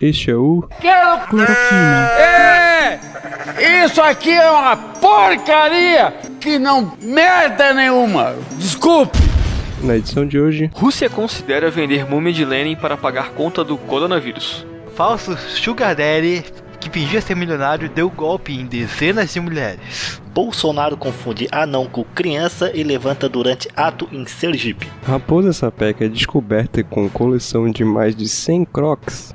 este é o. Cloroquina. É! Isso aqui é uma porcaria que não merda nenhuma. Desculpe. Na edição de hoje, Rússia considera vender múmia de Lenin para pagar conta do coronavírus. Falso Sugar Daddy que fingia ser milionário deu golpe em dezenas de mulheres. Bolsonaro confunde anão com criança e levanta durante ato em Sergipe. Raposa Sapeca é descoberta com coleção de mais de 100 crocs.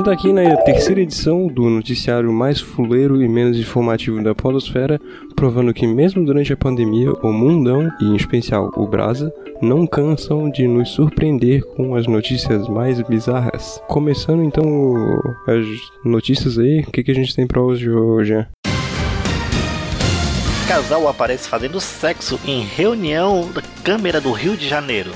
Gente tá aqui na terceira edição do noticiário mais fuleiro e menos informativo da podosfera, provando que mesmo durante a pandemia, o mundão, e em especial o Brasa, não cansam de nos surpreender com as notícias mais bizarras. Começando então as notícias aí, o que, que a gente tem pra hoje, hoje? Casal aparece fazendo sexo em reunião da Câmara do Rio de Janeiro.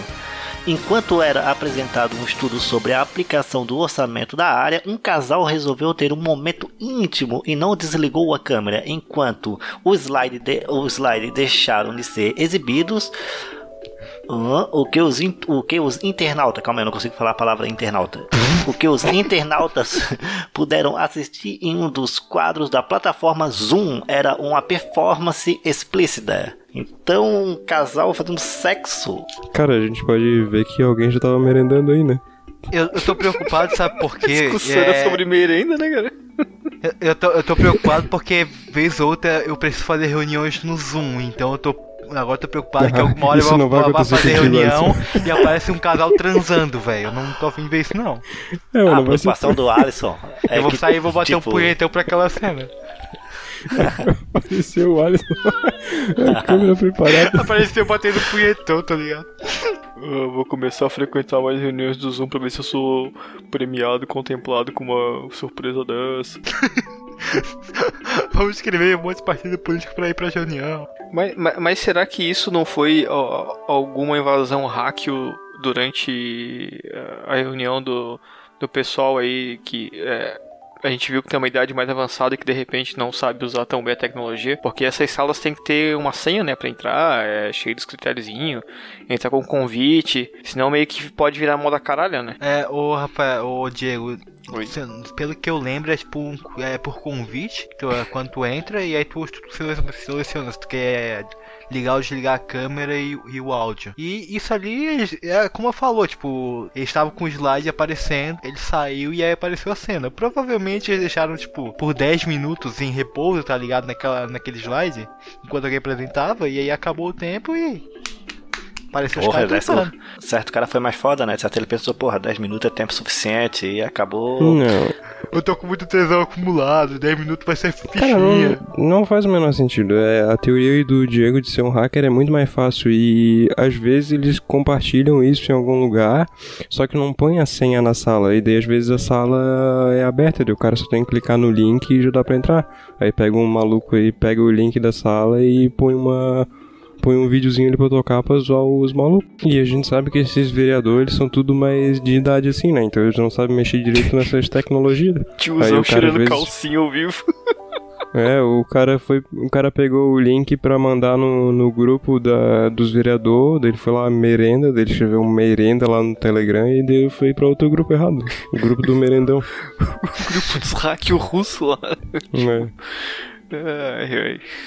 Enquanto era apresentado um estudo sobre a aplicação do orçamento da área, um casal resolveu ter um momento íntimo e não desligou a câmera enquanto o slide, de, o slide deixaram de ser exibidos. O, que os, o que os internautas, calma aí, eu não consigo falar a palavra internauta. O que os internautas puderam assistir em um dos quadros da plataforma Zoom era uma performance explícita. Então, um casal fazendo sexo. Cara, a gente pode ver que alguém já tava merendando aí, né? Eu, eu tô preocupado, sabe por quê? Discussão é... sobre merenda, né, cara? Eu, eu, tô, eu tô preocupado porque, vez ou outra, eu preciso fazer reuniões no Zoom, então eu tô Agora eu tô preocupado que alguma hora eu vou, vou fazer reunião e aparece um casal transando, velho. Eu não tô afim de ver isso, não. É, a preocupação ser... do Alisson. É eu vou que, sair e vou bater tipo... um punhetão pra aquela cena. Apareceu o Alisson. a câmera preparada. Apareceu batendo punhetão, tá ligado? Eu vou começar a frequentar mais reuniões do Zoom pra ver se eu sou premiado, contemplado com uma surpresa dessa. Vamos escrever um monte de partido político pra ir pra reunião. Mas, mas, mas será que isso não foi ó, alguma invasão hack durante eh, a reunião do, do pessoal aí que é, a gente viu que tem uma idade mais avançada e que de repente não sabe usar tão bem a tecnologia, porque essas salas tem que ter uma senha, né, para entrar, é cheio dos critériozinho, entrar com convite, senão meio que pode virar moda caralho, né? É, o Rafael, o Diego. Pelo que eu lembro, é tipo um, é por convite, tu, é quando tu entra e aí tu, tu seleciona se tu quer ligar ou desligar a câmera e, e, o áudio. E isso ali, é como eu falou, tipo, eles estavam com o slide aparecendo, ele saiu e aí apareceu a cena. Provavelmente eles deixaram, tipo, por 10 minutos em repouso, tá ligado? Naquela, naquele slide, enquanto alguém apresentava, e aí acabou o tempo e Pareceu porra, certo, certo cara foi mais foda, né? Certo, ele pensou, porra, 10 minutos é tempo suficiente e acabou. Não. Eu tô com muito tesão acumulado, 10 minutos vai ser fichinha. Cara, não, não faz o menor sentido. É, a teoria do Diego de ser um hacker é muito mais fácil e às vezes eles compartilham isso em algum lugar, só que não põe a senha na sala. E daí às vezes a sala é aberta, daí o cara só tem que clicar no link e já dá pra entrar. Aí pega um maluco aí, pega o link da sala e põe uma põe um videozinho ali pra tocar pra zoar os malucos. E a gente sabe que esses vereadores são tudo mais de idade assim, né? Então eles não sabem mexer direito nessas tecnologias. Tiozão cheirando vezes... calcinha ao vivo. É, o cara foi. O cara pegou o link pra mandar no, no grupo da, dos vereadores, dele foi lá merenda, dele escreveu merenda lá no Telegram e dele foi pra outro grupo errado. O grupo do merendão. o grupo dos hack russo lá. É.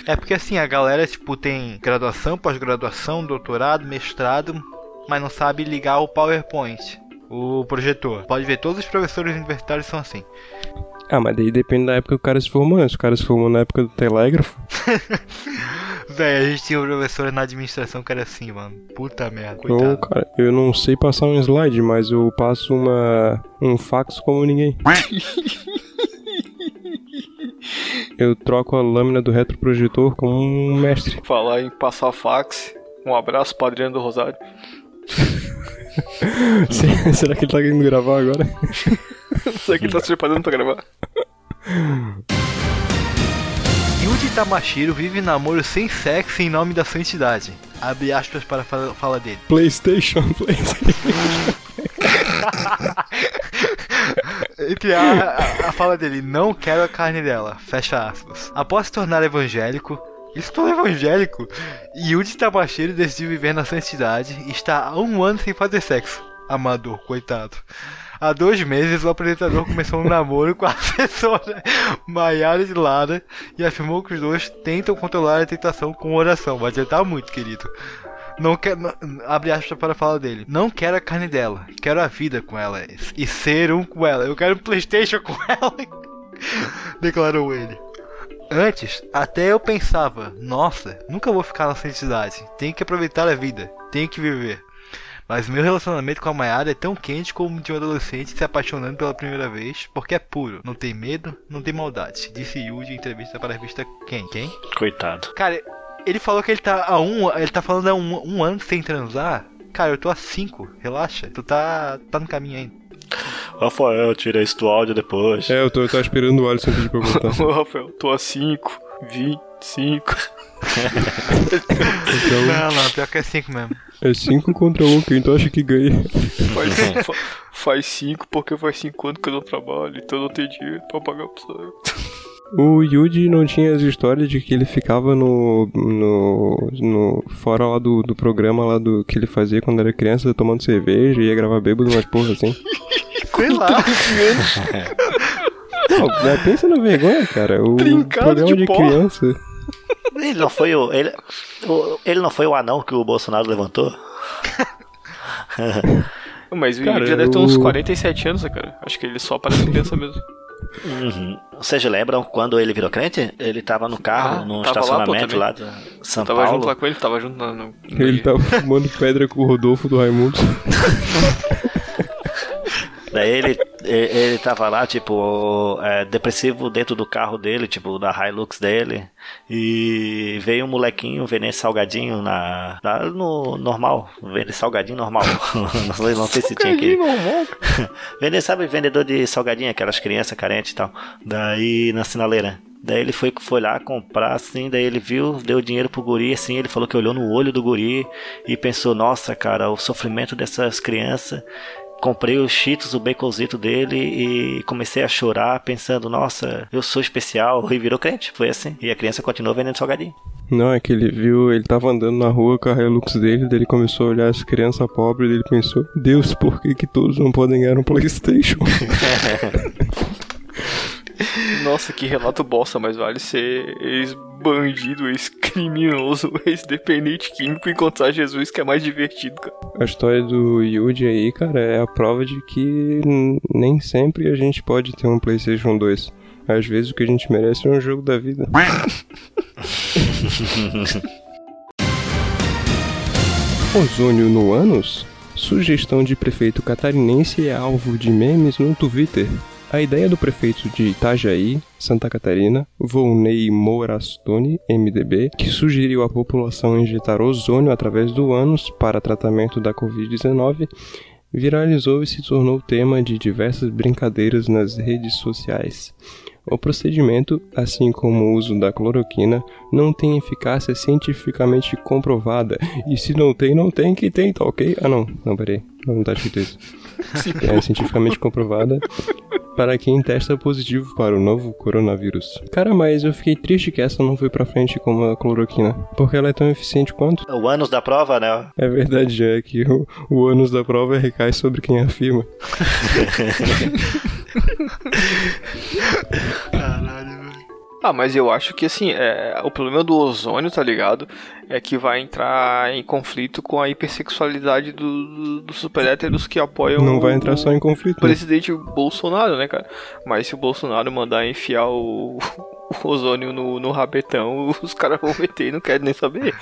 É porque assim, a galera, tipo, tem graduação, pós-graduação, doutorado, mestrado, mas não sabe ligar o PowerPoint, o projetor. Pode ver, todos os professores universitários são assim. Ah, mas daí depende da época que o cara se formou. Né? Se o cara se formou na época do telégrafo. Véi, a gente tinha um professor na administração que era assim, mano. Puta merda. Coitado. Eu, cara, eu não sei passar um slide, mas eu passo uma um fax como ninguém. Eu troco a lâmina do retroprojetor com um mestre. Falar em passar fax. Um abraço, Padrinho do Rosário. Será que ele tá querendo gravar agora? Será que ele tá se preparando pra gravar? Yuji Tamashiro vive namoro sem sexo em nome da santidade. Abre aspas para a fala dele. PlayStation, PlayStation. Entre a, a, a fala dele, não quero a carne dela, fecha aspas. Após se tornar evangélico, é evangélico, Yuji Tabashiro decidiu viver na santidade e está há um ano sem fazer sexo. Amador, coitado. Há dois meses, o apresentador começou um namoro com a assessora Maiara de Lara e afirmou que os dois tentam controlar a tentação com oração. Vai adiantar muito, querido. Não quero. não- abre aspas para a fala dele. Não quero a carne dela, quero a vida com ela e ser um com ela. Eu quero um PlayStation com ela. Declarou ele. Antes, até eu pensava, nossa, nunca vou ficar na santidade. Tenho que aproveitar a vida, tenho que viver. Mas meu relacionamento com a Mayara é tão quente como de um adolescente se apaixonando pela primeira vez, porque é puro, não tem medo, não tem maldade, disse Yuji em entrevista para a revista Quem? Quem? Coitado. Cara, ele falou que ele tá há um, ele tá falando há um, um ano sem transar. Cara, eu tô há cinco, relaxa. Tu tá, tá no caminho ainda. Rafael, tira isso do áudio depois. É, eu tô, eu tô esperando o Alisson pedir pra. Ô, Rafael, tô a 5, 25. Então, Não, não, pior que é cinco mesmo. é 5 contra 1, um, quem tu acha que ganha? Faz, fa- faz 5 porque faz 5 anos que eu não trabalho, então eu não tenho dinheiro pra pagar o pessoal. O Yuji não tinha as histórias de que ele ficava no. no. no fora lá do, do programa lá do que ele fazia quando era criança, tomando cerveja e ia gravar bêbado, umas porra assim. Sei lá. Não, pensa na vergonha, cara. O Trincado programa de de, criança. Ele não foi o. Ele, o- ele não foi o anão que o Bolsonaro levantou? Mas o Cara, Yuji já deve ter uns o- 47 anos, né, cara. Acho que ele só parece criança mesmo. Uhum. Vocês lembram quando ele virou crente? Ele tava no carro, Ah, num tava lá, pô, estacionamento também. lá, de São tava Paulo. junto lá com ele, tava junto no- Ele tava fumando pedra com o Rodolfo do Raimundo. Daí ele, ele, tava lá, tipo, é, depressivo dentro do carro dele, tipo, da Hilux dele. E veio um molequinho vender salgadinho na, na- no normal, vender salgadinho normal. não, sei, não sei se tinha aqui. Vender, sabe, vendedor de salgadinho, aquelas crianças carentes e tal. Daí na sinaleira. Daí ele foi, foi lá comprar, assim, daí ele viu, deu dinheiro pro guri, assim, ele falou que olhou no olho do guri e pensou, nossa, cara, o sofrimento dessas crianças. Comprei os cheetos, o baconzito dele e comecei a chorar, pensando, nossa, eu sou especial, e virou crente, foi assim. E a criança continuou vendendo salgadinho. Não, é que ele viu, ele tava andando na rua com a Hilux dele, daí ele começou a olhar as crianças pobres, ele pensou, Deus, por que, que todos não podem ganhar um Playstation? Nossa, que relato bosta, mas vale ser ex-bandido, ex-criminoso, ex-dependente químico encontrar Jesus, que é mais divertido, cara. A história do Yuji aí, cara, é a prova de que nem sempre a gente pode ter um PlayStation 2. Às vezes o que a gente merece é um jogo da vida. Ozônio no ânus? Sugestão de prefeito catarinense é alvo de memes no Twitter. A ideia do prefeito de Itajaí, Santa Catarina, Volney Morastone, MDB, que sugeriu à população injetar ozônio através do ânus para tratamento da Covid-19, viralizou e se tornou tema de diversas brincadeiras nas redes sociais. O procedimento, assim como o uso da cloroquina, não tem eficácia cientificamente comprovada. E se não tem, não tem que tem, tá ok? Ah não, não, peraí. Não tá escrito isso. É cientificamente comprovada para quem testa positivo para o novo coronavírus. Cara, mas eu fiquei triste que essa não foi pra frente como a cloroquina. Porque ela é tão eficiente quanto. O ânus da prova, né? É verdade, já é que o, o ânus da prova recai sobre quem afirma. Caralho, velho. Ah, mas eu acho que assim, é, o problema do ozônio, tá ligado? É que vai entrar em conflito com a hipersexualidade do, do, dos super héteros que apoiam Não vai o- entrar só em conflito. o presidente Bolsonaro, né, cara? Mas se o Bolsonaro mandar enfiar o, o ozônio no, no rabetão, os caras vão meter e não querem nem saber.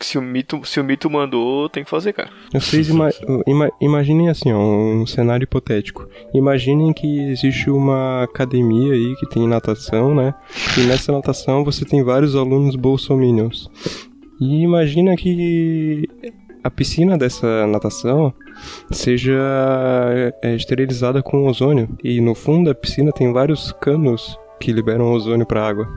Se o mito, se o mito mandou, tem que fazer, cara. Vocês ima ima- imaginem assim, ó, um cenário hipotético. Imaginem que existe uma academia aí que tem natação, né? E nessa natação você tem vários alunos bolsominions. E imagina que a piscina dessa natação seja é, esterilizada com ozônio. E no fundo da piscina tem vários canos que liberam ozônio pra água.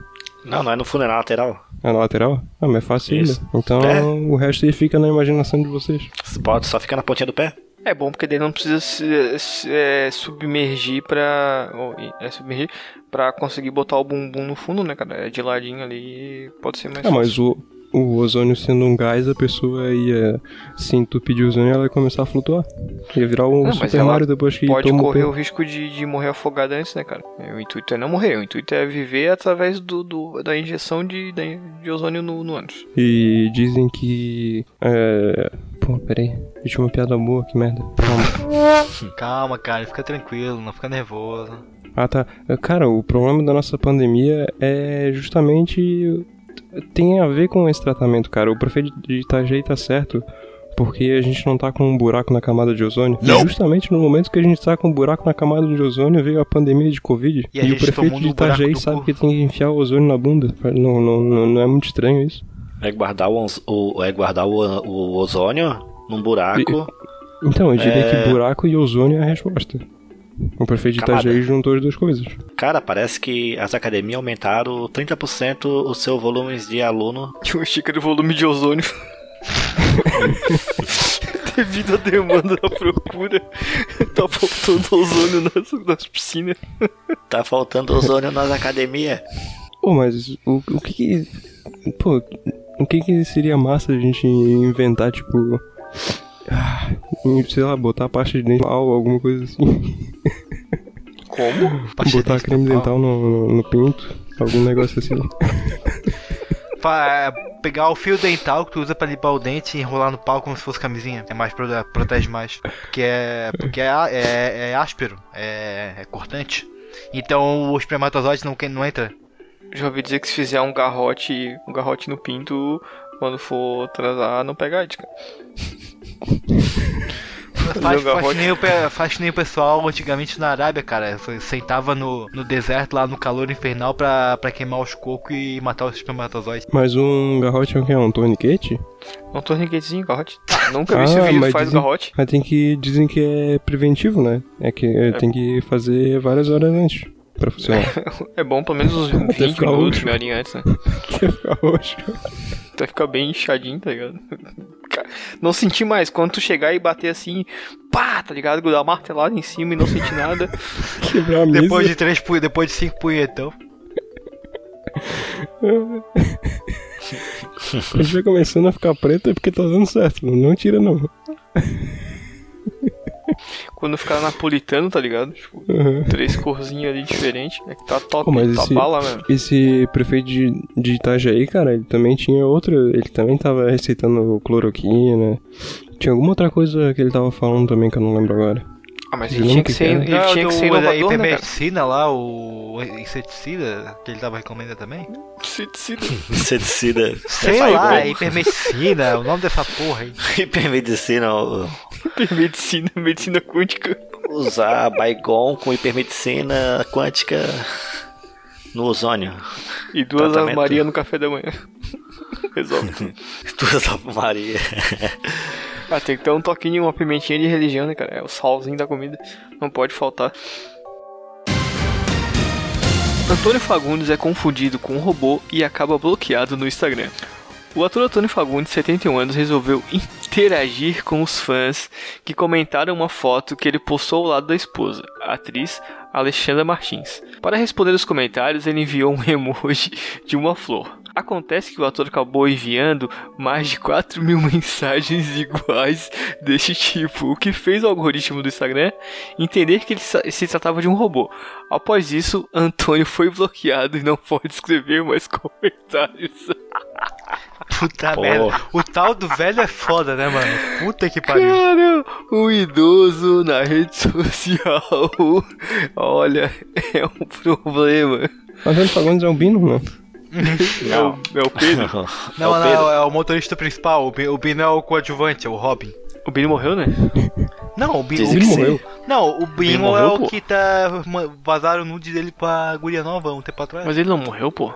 Não, não é no fundo, é na lateral. É na lateral? Ah, mas é fácil Isso. ainda. Então É. o resto aí fica na imaginação de vocês. Pode, só fica na pontinha do pé. É bom porque daí não precisa se, se- é, submergir pra. ou, é, submergir pra conseguir botar o bumbum no fundo, né, cara? É de ladinho ali pode ser mais Ah, mas fácil. o, o ozônio sendo um gás, a pessoa ia se entupir de ozônio e ela ia começar a flutuar. Ia virar um Não, mas Super Mario depois que Pode toma o correr o risco de, de morrer afogada antes, né, cara? O intuito é não morrer, o intuito é viver através do, do- da injeção de, da- de ozônio no, no ânus. E dizem que. É. Pô, peraí. Eu tinha uma piada boa, que merda. Calma. Calma, cara, fica tranquilo, não fica nervoso. Ah, tá. Cara, o problema da nossa pandemia é justamente. Tem a ver com esse tratamento, cara. O prefeito de Itajaí tá certo. Porque a gente não tá com um buraco na camada de ozônio. E justamente no momento que a gente tá com um buraco na camada de ozônio, veio a pandemia de Covid. E a o prefeito de Itajaí do sabe cu. que tem que enfiar o ozônio na bunda. Não, não, não, não é muito estranho isso. É guardar o, o- é guardar o, o ozônio num buraco. Então, eu diria É. que buraco e ozônio é a resposta. O prefeito de. Itajaí juntou as duas coisas. Cara, parece que as academias aumentaram 30% o seu volume de aluno. Tinha uma xícara de volume de ozônio. Devido à demanda da procura, tá faltando ozônio nas, nas piscinas. Tá faltando ozônio nas academias. Pô, mas o, o que que. Pô, o que que seria massa a gente inventar, tipo. ah, sei lá, botar pasta de dente ou alguma coisa assim. Como? botar creme dental no, no, no pinto. Algum negócio assim. Fa- pegar o fio dental que tu usa pra limpar o dente e enrolar no pau como se fosse camisinha. É mais prote- protege mais. Porque é. Porque é, é, é áspero, é, é cortante. Então o espermatozoide não, não entra. Já ouvi dizer que se fizer um garrote, um garrote no pinto, quando for transar, não pega AIDS, cara. Faz, nem o, faz nem o pessoal antigamente na Arábia, cara. Sentava no, no deserto lá no calor infernal pra, pra queimar os cocos e matar os espermatozoides. Mas um garrote é o que? É um torniquete? Um torniquetezinho, garrote. Nunca vi esse vídeo, Ah, faz dizem- garrote. Mas tem que. Dizem que é preventivo, né? É que é, tem que fazer várias horas antes pra funcionar. É bom pelo menos uns Até 20 ficar minutos, meia horinha antes, né? Quer ficar roxo. Até ficar bem inchadinho, tá ligado? Não senti mais. Quando tu chegar e bater assim, pá, tá ligado? Dar uma martelada em cima e não sentir nada. Quebrar a mesa. Depois de três punhe- depois de cinco punhetão. Quando estiver começando a ficar preto é porque tá dando certo. Não tira, não. Quando ficar napolitano, tá ligado? Tipo, Uhum. três corzinhos ali diferentes. É que tá top, Pô, mas tá esse- bala mesmo. Esse prefeito de, de Itajaí, cara, ele também tinha outra. Ele também tava receitando cloroquina. Tinha alguma outra coisa que ele tava falando também que eu não lembro agora. Ah, mas ele tinha que ser, ele tinha que ser da inovador, né, cara? hipermedicina lá, o inseticida que ele tava recomendando também. Inseticida. Inseticida. Sei É lá, hipermedicina, o nome dessa porra aí. Hipermedicina, ó, Medicina, medicina quântica. usar Baigon com hipermedicina quântica no ozônio. E duas Ave. Maria no café da manhã. Resolve. Duas Ave Maria. Ah, tem que ter um toquinho, uma pimentinha de religião, né, cara? É o salzinho da comida. Não pode faltar. Antônio Fagundes é confundido com um robô e acaba bloqueado no Instagram. O ator Antônio Fagundes, 71 anos, resolveu interagir com os fãs que comentaram uma foto que ele postou ao lado da esposa, a atriz Alexandra Martins. Para responder os comentários, ele enviou um emoji de uma flor. Acontece que o ator acabou enviando mais de 4 mil mensagens iguais deste tipo, o que fez o algoritmo do Instagram entender que ele se tratava de um robô. Após isso, Antônio foi bloqueado e não pode escrever mais comentários. Puta Pô. merda. O tal do velho é foda, né, mano? Puta que pariu. Cara, o idoso na rede social, olha, é um problema. Antônio Fagundes é um bino, né? É o, é o Pedro. Não, É o não, Pedro. é o motorista principal. O Bi- O Bino é o coadjuvante, é o Robin. O Billy morreu, né? Não, o Bino. Que morreu. Não, o Bino é o pô. que tá. Vazaram o nude dele pra guria nova um tempo atrás. Mas ele não morreu, pô.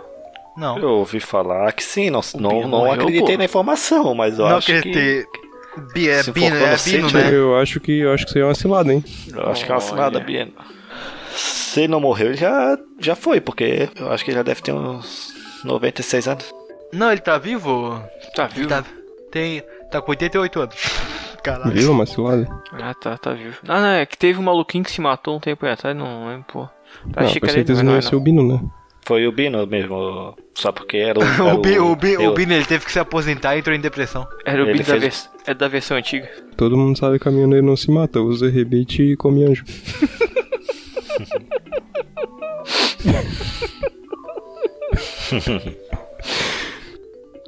Não. Eu ouvi falar que sim, não, não, Bino não morreu, acreditei pô. na informação, mas eu não acho que. acreditei. Bi- é Se Bino, for é Bino, né? Eu acho que eu acho que isso aí é uma cilada, hein? Eu acho que é uma cilada, Bieno. Se ele não morreu, ele já, já foi, porque eu acho que ele já deve ter uns 96 anos. Não, ele tá vivo? Tá vivo? tá. Tem. Tá com 88 anos. Caralho. Viu uma cilada? Ah, tá, tá vivo. Ah, não, é que teve um maluquinho que se matou um tempo atrás, não lembro, pô. Tá, Não, achei com que era ele, certeza mas não não ia é, ser o Bino, né? Foi o Bino mesmo, só porque era o. Era O, Bi, o, Bi, o Bino ele teve que se aposentar e entrou em depressão. Era o Ele Bino da, fez- vers... é da versão antiga. Todo mundo sabe que caminhoneiro não se mata, usa rebite e come anjo.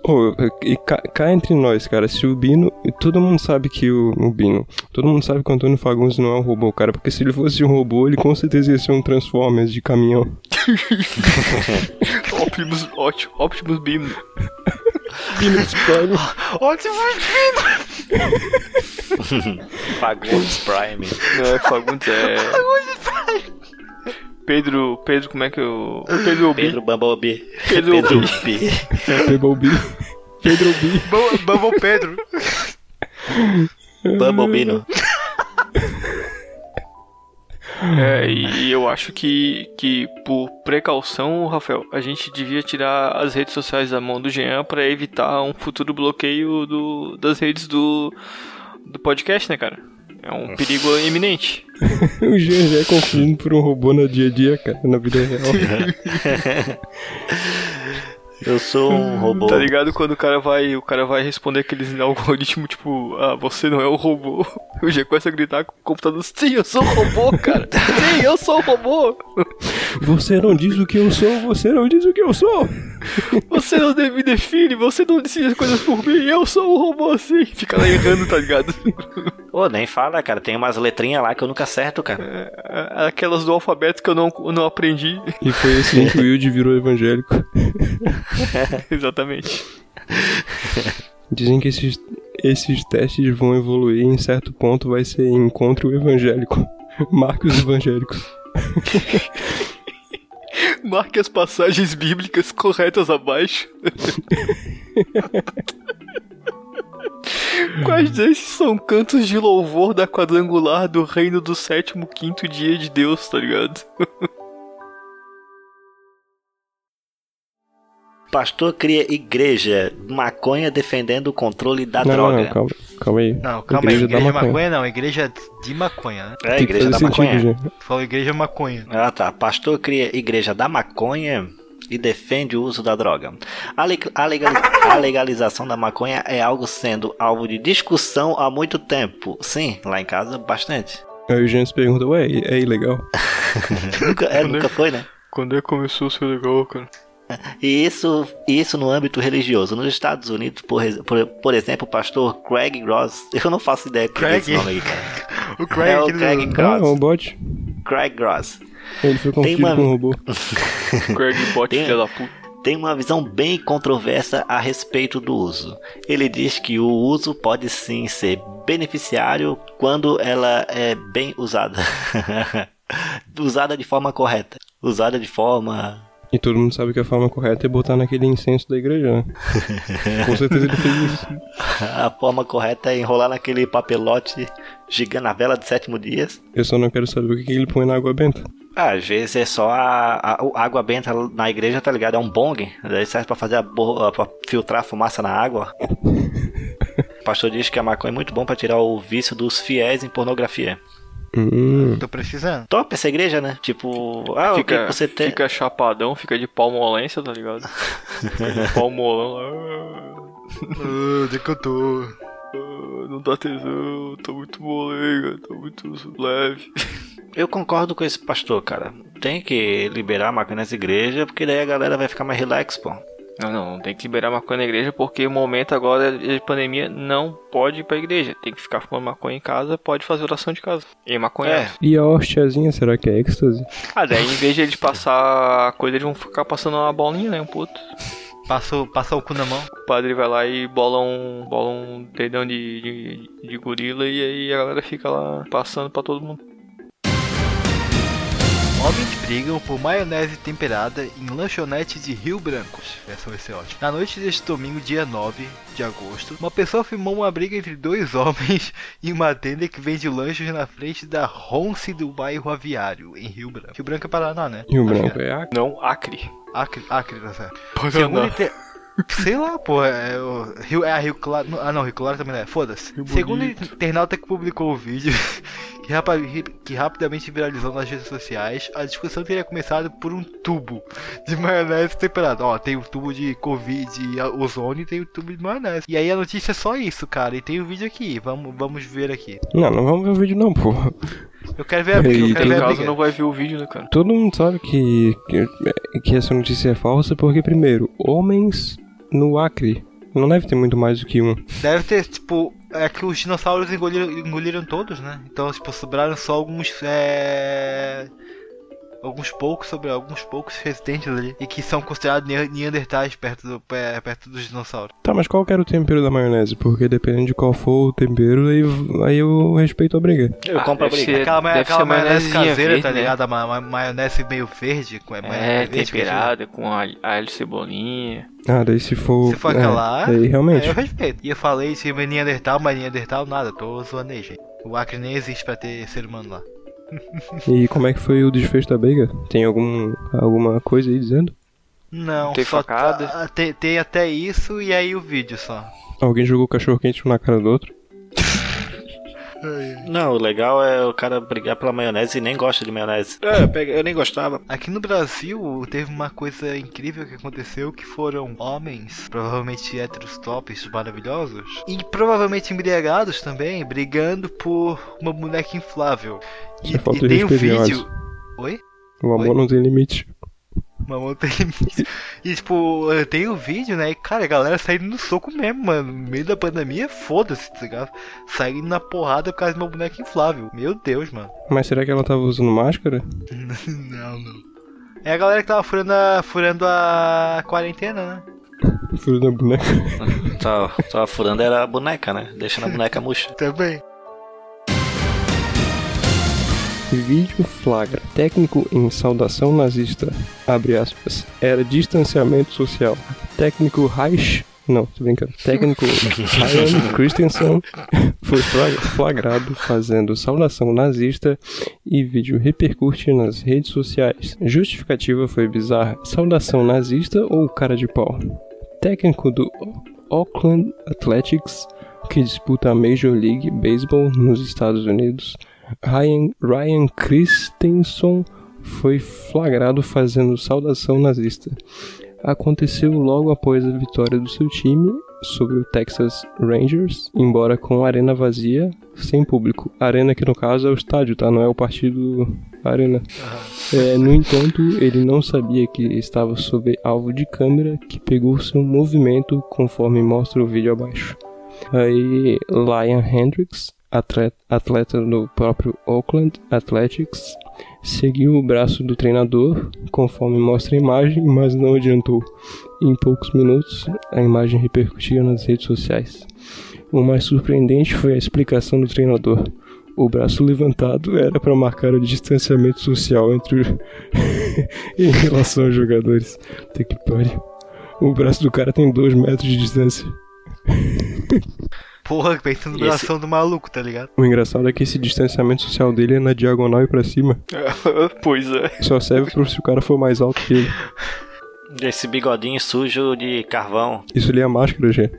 Ô, e cá, cá entre nós, cara, se o Bino. e Todo mundo sabe que o, o Bino. Todo mundo sabe que o Antônio Fagundes não é um robô, cara. Porque se ele fosse um robô, ele com certeza ia ser um Transformers de caminhão. Optimus, ótimo, Optimus Bino. Bino Prime. Ótimo, Fagundes Prime. Não é Fagundes, é. Pedro. Pedro, como é que eu. Pedro Obi. Pedro Bumblebee. Pedro Pedro Obi. Bee. Bumblebee. Pedro B. Bu- Bubble Pedro. Bumblebino. É, e eu acho que, que por precaução, Rafael, a gente devia tirar as redes sociais da mão do Jean pra evitar um futuro bloqueio do, das redes do, do podcast, né, cara? É um perigo iminente. O Jean já é confundido por um robô no dia a dia, cara, na vida real. Eu sou um robô. Tá ligado quando o cara vai, o cara vai responder aqueles algoritmos tipo, ah, você não é o robô. O Jean começa a gritar com o computador, sim, eu sou o robô, cara. Sim, eu sou o robô. Você não diz o que eu sou, você não diz o que eu sou. Você não me define, você não decide as coisas por mim, eu sou o robô assim. Fica lá errando, tá ligado? Ô, nem fala, cara. Tem umas letrinhas lá que eu nunca acerto, cara. É, Aquelas do alfabeto que eu não, não aprendi. E foi assim que o Wilde virou evangélico. Exatamente. Dizem que esses, esses testes vão evoluir e em certo ponto vai ser encontro evangélico. Marque os evangélicos. Marque as passagens bíblicas corretas abaixo. Quais desses são cantos de louvor da quadrangular do reino do sétimo quinto dia de Deus, tá ligado? Pastor cria igreja, maconha defendendo o controle da não, droga. não, não, calma, calma aí. Não, calma aí. Igreja Igreja da de maconha. maconha não, igreja de maconha, né? É, igreja da maconha. sentido, falou igreja maconha. Ah, tá. Pastor cria igreja da maconha e defende o uso da droga. A, le- a legal- a legalização da maconha é algo sendo alvo de discussão há muito tempo. Sim, lá em casa, bastante. Aí o Jean se pergunta, ué, é ilegal? nunca, é, nunca foi, né? Quando é que começou a ser legal, cara? E isso, isso no âmbito religioso. Nos Estados Unidos, por, por, por exemplo, o pastor Craig Gross. Eu não faço ideia que é esse Craig? nome aí, cara. O Craig, É o Craig do- Gross. Ah, é um bot. Craig Gross. Ele foi confundido uma- com um robô. Craig Bot, Tem- filha da puta. tem uma visão bem controversa a respeito do uso. Ele diz que o uso pode sim ser beneficiário quando ela é bem usada. usada de forma correta. Usada de forma. E todo mundo sabe que a forma correta é botar naquele incenso da igreja, né? Com certeza ele fez isso. A forma correta é enrolar naquele papelote gigante na vela de sétimo dias. Eu só não quero saber o que ele põe na água benta. Ah, às vezes é só a, a- a água benta na igreja, tá ligado? É um bong. Daí serve pra fazer a borra, pra filtrar a fumaça na água. O pastor diz que a maconha é muito bom pra tirar o vício dos fiéis em pornografia. Hum. Tô precisando. Top essa igreja, né? Tipo, ah, o que Fica, você tem? fica chapadão, fica de palmolência, tá ligado? Fica de palmolão lá. Ah, onde que eu tô? Ah, Não dá tesão, tô muito molenga, tô muito leve. Eu concordo com esse pastor, cara. Tem que liberar a maconha nas igrejas, porque daí a galera vai ficar mais relax, pô. Não, não, tem que liberar maconha na igreja porque o momento agora de pandemia não pode ir pra igreja. Tem que ficar fumando maconha em casa, pode fazer oração de casa. E maconha. É. E a hostiazinha, será que é êxtase? Ah, daí em vez de eles passar a coisa, eles vão ficar passando uma bolinha, né? Um puto. Passou, passa o cu na mão. O padre vai lá e bola um, bola um dedão de, de, de gorila e aí a galera fica lá passando pra todo mundo. Homens brigam por maionese temperada em lanchonete de Rio Brancos. Essa vai ser ótima. Na noite deste domingo, dia 9 de agosto, uma pessoa filmou uma briga entre dois homens e uma tenda que vende lanches na frente da Ronce do bairro Aviário, em Rio Branco. Rio Branco é Paraná, né? O Acho que branco é a... Não, Acre. Acre, Acre, tá certo. Paraná. Segundo, Sei lá, pô. É, o Rio, é a Rio Claro. Ah, não, Rio Claro também não é. Foda-se. Segundo o internauta que publicou o vídeo, que, rapa- que rapidamente viralizou nas redes sociais, a discussão teria começado por um tubo de maionese temperada. Ó, tem o tubo de Covid e ozônio e tem o tubo de maionese. E aí a notícia é só isso, cara. E tem o vídeo aqui. Vamos, vamos ver aqui. Não, não vamos ver o vídeo não, pô. Eu quero ver a briga. Eu quero Tem ver a briga. não vai ver o vídeo, né, cara? Todo mundo sabe que, que, que essa notícia é falsa porque, primeiro, homens no Acre. Não deve ter muito mais do que um. Deve ter, tipo, é que os dinossauros engoliram, engoliram todos, né? Então, tipo, sobraram só alguns, é... Alguns poucos, sobre alguns poucos residentes ali. E que são considerados ne- neandertais perto, do, perto dos dinossauros. Tá, mas qual que era o tempero da maionese? Porque dependendo de qual for o tempero, aí, aí eu respeito a briga. Eu Ah, compro a briga. ser- Aquela, ma- aquela maionese caseira, verde, tá né? ligado? A ma ma maionese meio verde. Com, É, verde, que eu temperada, com alho, alho cebolinha. Ah, daí se for. Se for é, aquela lá, Aí realmente. É, eu respeito. E eu falei se é Neandertal, mas Neandertal nada, tô zoando aí, gente. O Acre nem existe pra ter ser humano lá. E como é que foi o desfecho da briga? Tem algum, alguma coisa aí dizendo? Não, Tem só facada? tá- tem, tem até isso e aí o vídeo só. Alguém jogou cachorro quente um na cara do outro? Não, o legal é o cara brigar pela maionese e nem gosta de maionese. É, eu, peguei- eu nem gostava. Aqui no Brasil teve uma coisa incrível que aconteceu que foram homens, provavelmente héteros tops maravilhosos, e provavelmente embriagados também, brigando por uma boneca inflável. Isso é de tem um vídeo. Oi? O amor Oi? não tem limite. Uma mão tem limite. E tipo, tem o vídeo, né? E cara, a galera saindo no soco mesmo, mano. No meio da pandemia, foda-se, tá ligado? Saindo na porrada por causa de uma boneca inflável. Meu Deus, mano. Mas será que ela tava usando máscara? não, não. É a galera que tava furando a, furando a quarentena, né? Furo da boneca. Tava, tava furando era a boneca, né? Deixando a boneca murcha. Também. Vídeo flagra. Técnico em saudação nazista. Abre aspas. Era distanciamento social. Técnico Reich. Não, tô brincando. Técnico Ryan Christensen foi fla- flagrado fazendo saudação nazista e vídeo repercute nas redes sociais. Justificativa foi bizarra. Saudação nazista ou cara de pau? Técnico do Oakland Athletics, que disputa a Major League Baseball nos Estados Unidos, Ryan, Ryan Christensen foi flagrado fazendo saudação nazista. Aconteceu logo após a vitória do seu time sobre o Texas Rangers, embora com a arena vazia, sem público. Arena que no caso é o estádio, tá? Não é o partido Arena. É, no entanto, ele não sabia que estava sob alvo de câmera que pegou seu movimento conforme mostra o vídeo abaixo. Aí, Lion Hendricks, atleta, do próprio Oakland Athletics, seguiu o braço do treinador, conforme mostra a imagem, mas não adiantou. Em poucos minutos, a imagem repercutiu nas redes sociais. O mais surpreendente foi a explicação do treinador. O braço levantado era para marcar o distanciamento social entre o- em relação aos jogadores. Até que. O braço do cara tem 2 metros de distância. Porra, pensando no E esse- do maluco, tá ligado? O engraçado é que esse distanciamento social dele é na diagonal e pra cima. pois é. Só serve pro se o cara for mais alto que ele. Esse bigodinho sujo de carvão. Isso ali é a máscara, já.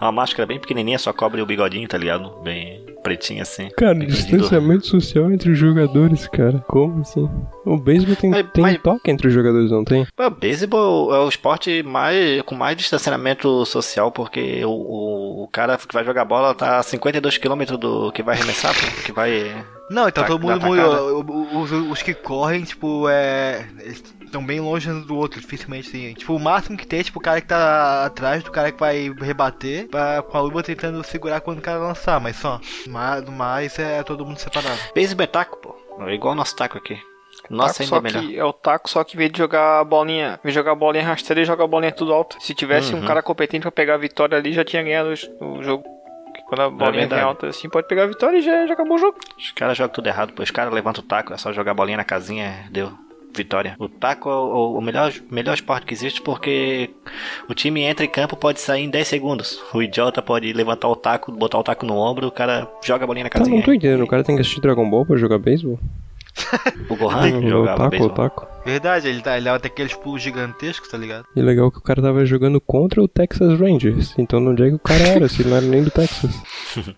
Uma máscara bem pequenininha, só cobre o bigodinho, tá ligado? Bem pretinho assim. Cara, distanciamento social entre os jogadores, cara. Como assim? O beisebol tem, Mas- tem mas- toque entre os jogadores, não tem? O beisebol é o esporte mais, com mais distanciamento social, porque o, o, o cara que vai jogar bola tá a 52 km do que vai arremessar, pô, que vai. Não, então Tá- todo mundo. Os, os que correm, tipo, é. Estão bem longe um do outro, dificilmente tem. Tipo, o máximo que tem é tipo o cara que tá atrás do cara que vai rebater, pra, com a luva tentando segurar quando o cara lançar, mas só. Mas, no mais é todo mundo separado. Beisebol é taco, pô. É igual o nosso taco aqui. Nossa, Taco, ainda só é melhor. que é o taco, só que em vez de jogar a bolinha, em vez de jogar a bolinha rasteira, ele joga a bolinha tudo alta. Se tivesse Uhum. um cara competente pra pegar a vitória ali, já tinha ganhado o jogo. Quando a bolinha vem verdade. alta assim, pode pegar a vitória e já, já acabou o jogo. Os caras jogam tudo errado, pô. Os caras levantam o taco, é só jogar a bolinha na casinha, deu. Vitória. O taco é o, o melhor, melhor esporte que existe porque o time entra em campo pode sair em 10 segundos. O idiota pode levantar o taco, botar o taco no ombro, o cara joga a bolinha na Tá, casinha. não tô entendendo. O cara tem que assistir Dragon Ball pra jogar beisebol? O Gohan o jogava Otaku, beisebol. Otaku. Verdade, ele, tá, ele dava até aqueles pulos gigantescos, tá ligado? E legal que o cara tava jogando contra o Texas Rangers. Então onde é que o cara era, se ele não era nem do Texas?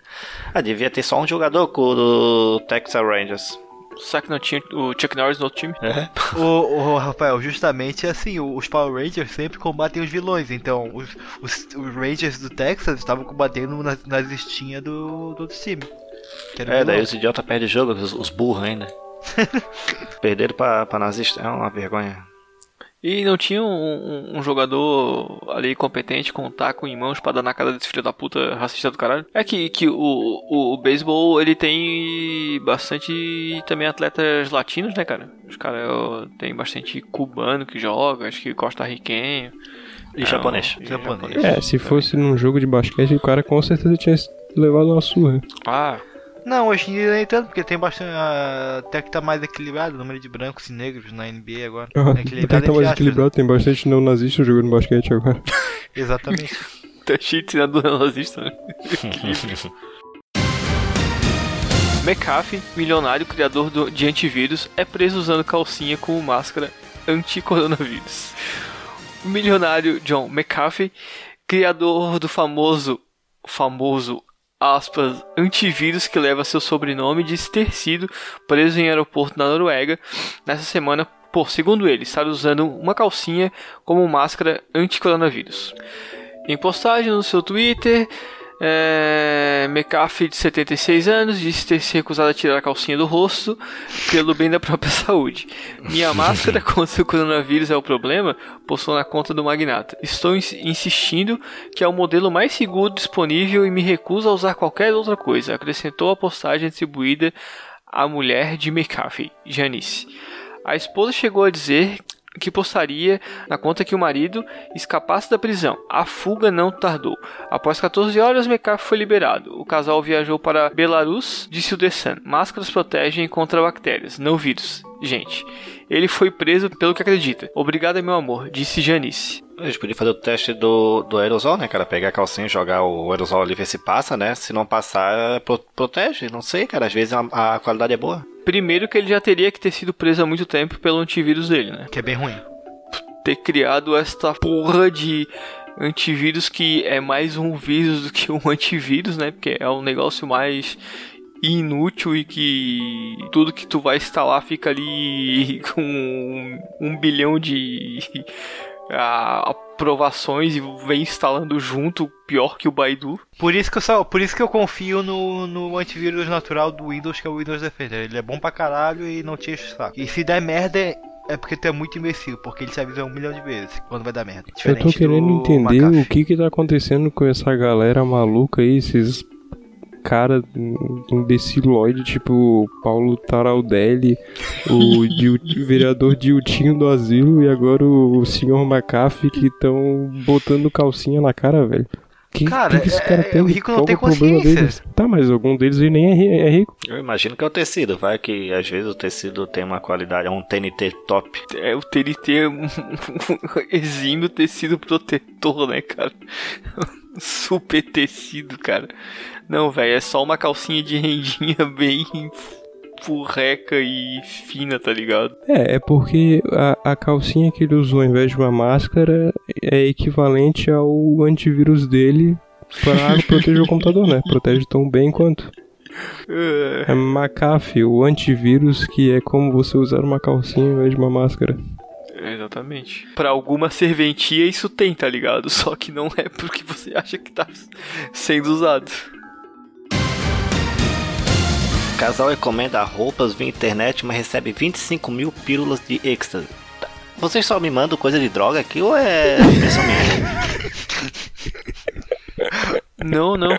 Ah, devia ter só um jogador com o do Texas Rangers. Será que não tinha o Chuck Norris no outro time? É. Ô, ô, Rafael, justamente assim, o- os Power Rangers sempre combatem os vilões. Então, os, os, os Rangers do Texas estavam combatendo nas, nas listinhas do, do outro time. O É, vilão. daí os idiotas perdem o jogo, os, os burros ainda. Perderam pra, pra nazista, é uma vergonha. E não tinha um, um- um jogador ali competente com um taco em mãos pra dar na cara desse filho da puta racista do caralho? É que, que o, o, o beisebol ele tem bastante também atletas latinos, né, cara? Os caras tem bastante cubano que joga, acho que costarriquenho. E japonês. e Japonês. É, se fosse num jogo de basquete, o cara com certeza tinha levado uma surra. Ah, Não, hoje em dia nem tanto, porque tem bastante. ah, até que tá mais equilibrado o número de brancos e negros na NBA agora. Ah, É Até que equilibrado tá mais aspas, equilibrado, tem bastante neonazista jogando basquete agora. né? Exatamente. tá cheio de senador nazista, né? McAfee, milionário criador do- de antivírus, é preso usando calcinha com máscara anti-coronavírus. O milionário John McAfee, criador do famoso, famoso, aspas, antivírus que leva seu sobrenome, disse ter sido preso em aeroporto na Noruega nessa semana por, segundo ele, estar usando uma calcinha como máscara anti-coronavírus. Em postagem no seu Twitter, é, McAfee, de 76 anos, disse ter se recusado a tirar a calcinha do rosto pelo bem da própria saúde. Minha máscara contra o coronavírus é o problema, postou na conta do magnata. Estou ins- insistindo que é o modelo mais seguro disponível e me recuso a usar qualquer outra coisa, acrescentou a postagem atribuída à mulher de McAfee, Janice. A esposa chegou a dizer que postaria na conta que o marido escapasse da prisão. A fuga não tardou. Após 14 horas, McAfee foi liberado. O casal viajou para Belarus, disse o The Sun. Máscaras protegem contra bactérias, não vírus. Gente, ele foi preso pelo que acredita. Obrigada, meu amor, disse Janice. A gente podia fazer o teste do, do aerosol, né, cara? Pegar a calcinha jogar o aerosol ali, ver se passa, né? Se não passar, pro- protege. Não sei, cara. Às vezes a, a qualidade é boa. Primeiro que ele já teria que ter sido preso há muito tempo pelo antivírus dele, né? que é bem ruim. ter criado esta porra de antivírus que é mais um vírus do que um antivírus, né? Porque é um negócio mais inútil e que tudo que tu vai instalar fica ali com um, um bilhão de ah, aprovações e vem instalando junto, pior que o Baidu. Por isso que eu, só, por isso que eu confio no, no antivírus natural do Windows, que é o Windows Defender. Ele é bom pra caralho e não te enche o saco. E se der merda, é porque tu é muito imbecil, porque ele te avisa um milhão de vezes quando vai dar merda. Eu tô Diferente querendo do entender McAfee. o que que tá acontecendo com essa galera maluca aí, esses cara imbeciloide, tipo o Paulo Taraldelli, o Dil- vereador Diltinho do Asilo e agora o, o senhor McAfee que estão botando calcinha na cara, velho. Que, Cara, que, que esse é- cara é- tem? o rico não Qual tem o problema consciência. deles? Tá, mas algum deles nem é, é rico. Eu imagino que é o tecido. Vai que às vezes o tecido tem uma qualidade, é um TNT top. É o TNT é um exímio tecido protetor, né, cara? Super tecido, cara. Não, velho, é só uma calcinha de rendinha bem furreca e fina, tá ligado? É, é porque a, a calcinha que ele usou ao invés de uma máscara é equivalente ao antivírus dele para proteger o computador, né? Protege tão bem quanto. É McAfee, o antivírus que é como você usar uma calcinha ao invés de uma máscara. Exatamente. Pra alguma serventia isso tem, tá ligado? Só que não é porque você acha que tá sendo usado. Casal encomenda roupas via internet, mas recebe 25 mil pílulas de êxtase. Tá. Vocês só me mandam coisa de droga aqui ou é? Não, não.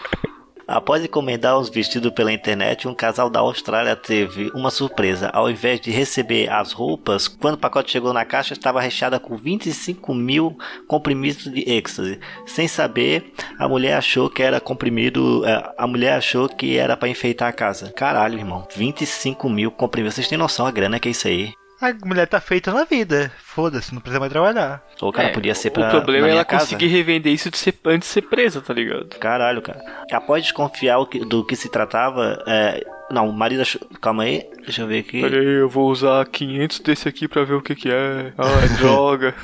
Após encomendar os vestidos pela internet, um casal da Austrália teve uma surpresa. Ao invés de receber as roupas, quando o pacote chegou na caixa, estava recheada com 25 mil comprimidos de êxtase. Sem saber, a mulher achou que era comprimido. eh, A mulher achou que era para enfeitar a casa. Caralho, irmão. 25 mil comprimidos. Vocês têm noção a grana que é isso aí? A mulher tá feita na vida. foda-se, não precisa mais trabalhar. Ou cara, É, podia ser pra. O problema é ela casa. conseguir revender isso de ser, antes de ser presa, tá ligado? Caralho, cara. Após desconfiar o que- do que se tratava, é... Não, o marido achou... Calma aí, deixa eu ver aqui. Pera aí, eu vou usar 500 desse aqui pra ver o que que é. Ah, é droga.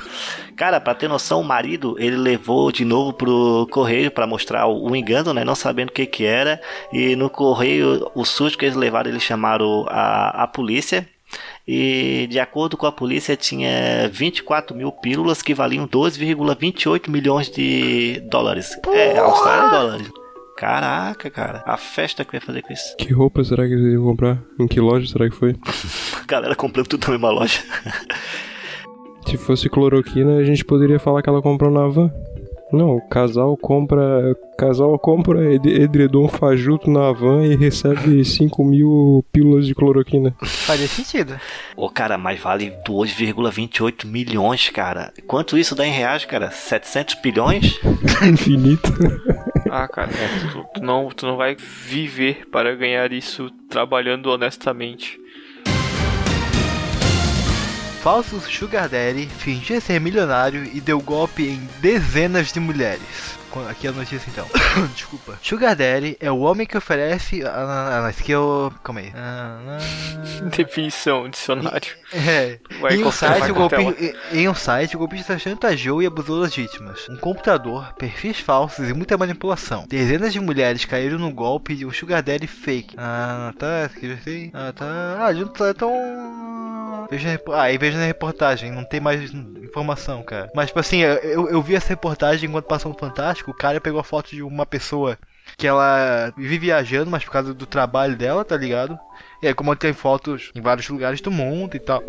Cara, pra ter noção, o marido, ele levou de novo pro correio pra mostrar o, o engano, né? Não sabendo o que que era. E no correio, o susto que eles levaram, eles chamaram a, a polícia. E de acordo com a polícia, tinha 24 mil pílulas que valiam 12,28 milhões de dólares. É, Austrália dólares. Caraca, cara. A festa que eu ia fazer com isso. Que roupa será que eles iam comprar? Em que loja será que foi? A galera comprando tudo na mesma loja. Se fosse cloroquina, a gente poderia falar que ela comprou na van. Não, o casal compra. Casal compra ed- edredom fajuto na van e recebe 5 mil pílulas de cloroquina. Faria sentido. Ô, cara, mas vale 2,28 milhões, cara. Quanto isso dá em reais, cara? 700 bilhões? Infinito. Ah, cara, tu, tu não, tu não vai viver para ganhar isso trabalhando honestamente. Falso Sugar Daddy fingia ser milionário e deu golpe em dezenas de mulheres. Aqui é a notícia então. Desculpa. Sugar Daddy é o homem que oferece. Ah, não, aqui é o. Calma aí. Ah. Definição, dicionário. É. Vai em, um site, em, um site, o golpista chantageou e abusou das vítimas. Um computador, perfis falsos e muita manipulação. Dezenas de mulheres caíram no golpe de um Sugar Daddy fake. Ah, tá. Escrevi Ah, tá. Ah, não tá tão. Veja, ah, aí veja na reportagem, não tem mais informação, cara. Mas, tipo assim, eu, eu vi essa reportagem enquanto passou no Fantástico. O cara pegou a foto de uma pessoa que ela vive viajando, mas por causa do trabalho dela, tá ligado? E aí, como tem fotos em vários lugares do mundo e tal.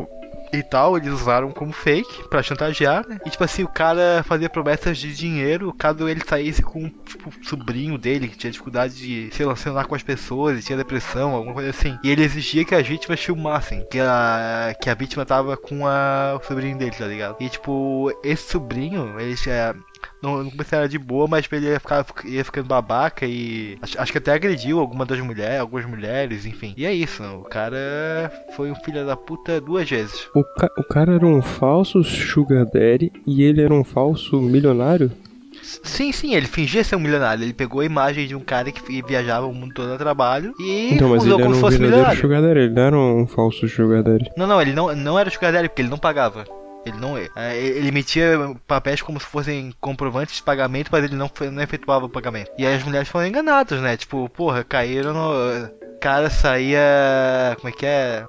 E tal, eles usaram como fake pra chantagear, né? E tipo assim, o cara fazia promessas de dinheiro caso ele saísse com tipo, o sobrinho dele, que tinha dificuldade de se relacionar com as pessoas, tinha depressão, alguma coisa assim. E ele exigia que as vítimas filmassem, que a, que a vítima tava com a, o sobrinho dele, tá ligado? E tipo, esse sobrinho, ele já. No, no começo era de boa, mas ele ia, ficar, ia ficando babaca e. Acho, acho que até agrediu alguma das mulheres, algumas mulheres, enfim. E é isso, o cara foi um filho da puta duas vezes. O, ca- o cara era um falso Sugar Daddy e ele era um falso milionário? Sim, sim, ele fingia ser um milionário. Ele pegou a imagem de um cara que viajava o mundo todo a trabalho e Então, mas usou ele como um se fosse verdadeiro milionário. Sugar Daddy, ele não era um falso Sugar Daddy. Não, não, ele não, não era sugar daddy porque ele não pagava. Ele não é. Ele emitia papéis como se fossem comprovantes de pagamento, mas ele não, não efetuava o pagamento. E aí as mulheres foram enganadas, né? Tipo, porra, caíram no. Cara saía. Como é que é?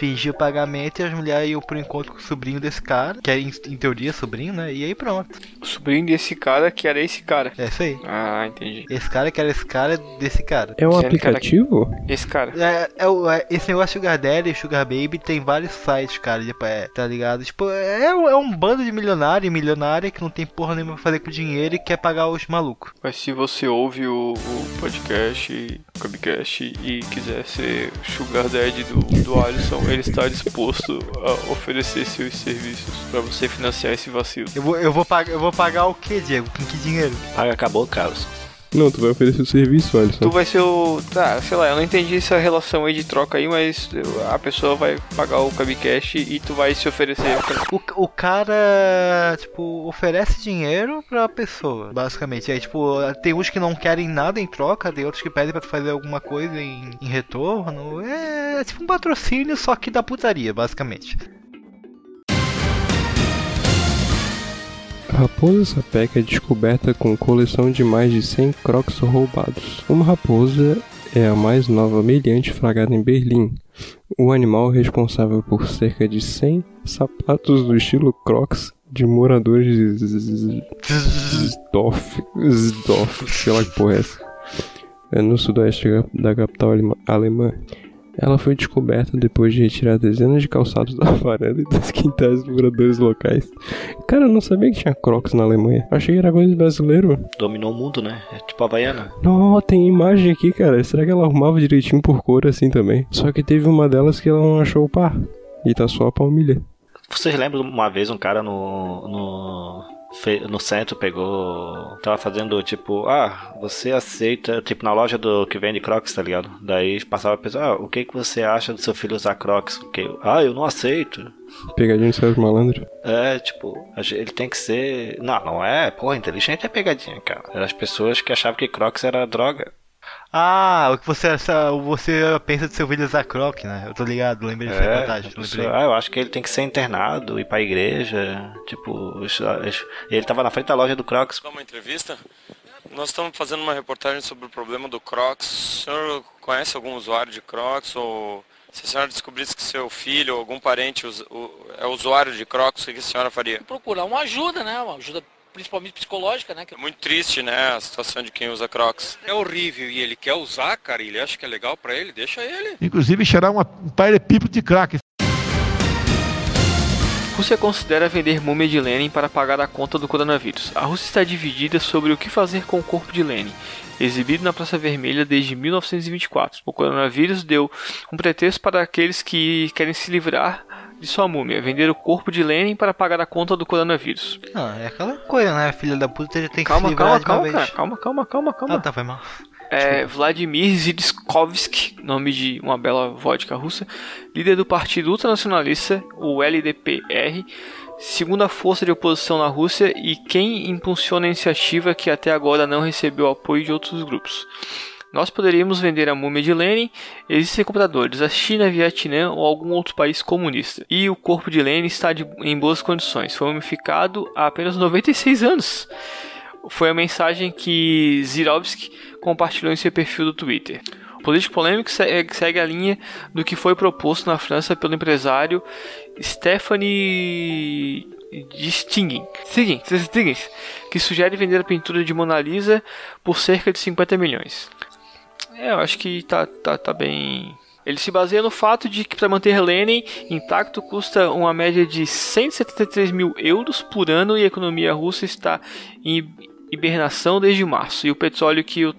Fingia o pagamento e as mulheres iam pro encontro com o sobrinho desse cara, que é em, em teoria sobrinho, né? E aí pronto. O sobrinho desse cara que era esse cara. É isso aí. Ah, entendi. Esse cara que era esse cara desse cara. É um Dizendo que era- aplicativo? Esse cara. É, é, o- é, esse negócio Sugar Daddy e Sugar Baby tem vários sites, cara, tipo, é, tá ligado? Tipo, é, um- é um bando de milionário e milionária que não tem porra nenhuma pra fazer com dinheiro e quer pagar os malucos. Mas se você ouve o, o podcast, o Cubcast e quiser ser Sugar Daddy do, do Alisson, ele está disposto a oferecer seus serviços pra você financiar esse vacilo. Eu vou, eu vou, pagar, eu vou pagar o que, Diego? Com que dinheiro? Paga, acabou, Carlos. Não, tu vai oferecer o serviço, Alisson. Tu vai ser o. Tá, sei lá, eu não entendi essa relação aí de troca aí, mas a pessoa vai pagar o Cubcast e tu vai se oferecer. O, o cara, tipo, oferece dinheiro pra pessoa, basicamente. Aí, tipo, tem uns que não querem nada em troca, tem outros que pedem pra tu fazer alguma coisa em, em retorno. É, tipo um patrocínio, só que da putaria, basicamente. Raposa sapeca é descoberta com coleção de mais de 100 crocs roubados. Uma raposa é a mais nova meliante flagrada em Berlim. O animal responsável por cerca de 100 sapatos do estilo crocs de moradores de Zdorf, Zdorf, sei lá que porra é essa. É no sudoeste da capital alemã. Ela foi descoberta depois de retirar dezenas de calçados da varanda e dos quintais dos moradores locais. Cara, eu não sabia que tinha Crocs na Alemanha. Achei que era coisa brasileiro. Dominou o mundo, né? É tipo a Havaiana. Não, tem imagem aqui, cara. Será que ela arrumava direitinho por cor assim também? Só que teve uma delas que ela não achou o par. E tá só a palmilha. Vocês lembram uma vez um cara no, no, no centro pegou. Tava fazendo tipo, ah, você aceita. Tipo, na loja do que vende Crocs, tá ligado? Daí passava a pessoa, ah, o que, que você acha do seu filho usar Crocs? O que? Eu, Ah, eu não aceito. Pegadinha de Sérgio Malandro. É, tipo, ele tem que ser. Não, não é. Porra, inteligente é pegadinha, cara. Eram as pessoas que achavam que Crocs era droga. Ah, o que você, essa- você pensa de seu filho usar croc, né? Eu tô ligado, lembrei dessa É, reportagem. a lembrei. pessoa, ah, eu acho que ele tem que ser internado, ir pra igreja. Tipo, ele tava na frente da loja do Crocs. uma entrevista. Nós estamos fazendo uma reportagem sobre o problema do Crocs. O senhor conhece algum usuário de Crocs? Ou se a senhora descobrisse que seu filho ou algum parente é usuário de Crocs, o que a senhora faria? procurar uma ajuda, né? Uma ajuda principalmente psicológica, né? É muito triste, né, a situação de quem usa Crocs. É horrível e ele quer usar, cara, e ele acha que é legal pra ele, deixa ele. Inclusive cheirar uma, um paralelepípedo de crack. Rússia considera vender múmia de Lenin para pagar a conta do coronavírus. A Rússia está dividida sobre o que fazer com o corpo de Lenin, exibido na Praça Vermelha desde 1924. O coronavírus deu um pretexto para aqueles que querem se livrar de sua múmia, vender o corpo de Lenin para pagar a conta do coronavírus. Ah, é aquela coisa, né? Filha da puta ele tem que Calma, se livrar calma, calma, cara. Calma, calma, calma, calma. Ah, tá, foi mal. É, Vladimir Zitskovsky, nome de uma bela vodka russa, líder do partido ultranacionalista, o LDPR, segunda força de oposição na Rússia e quem impulsiona a iniciativa que até agora não recebeu apoio de outros grupos. Nós poderíamos vender a múmia de Lenin, existem compradores, a China, Vietnã ou algum outro país comunista. E o corpo de Lenin está de- em boas condições, foi mumificado há apenas 96 anos. Foi a mensagem que Zirovsky compartilhou em seu perfil do Twitter. O político polêmico se- segue a linha do que foi proposto na França pelo empresário Stephanie Stiggins, Stiggins, que sugere vender a pintura de Mona Lisa por cerca de 50 milhões. É, eu acho que tá, tá, tá bem. Ele se baseia no fato de que para manter Lenin intacto custa uma média de 173 mil euros por ano e a economia russa está em hibernação desde março. E o petróleo que, o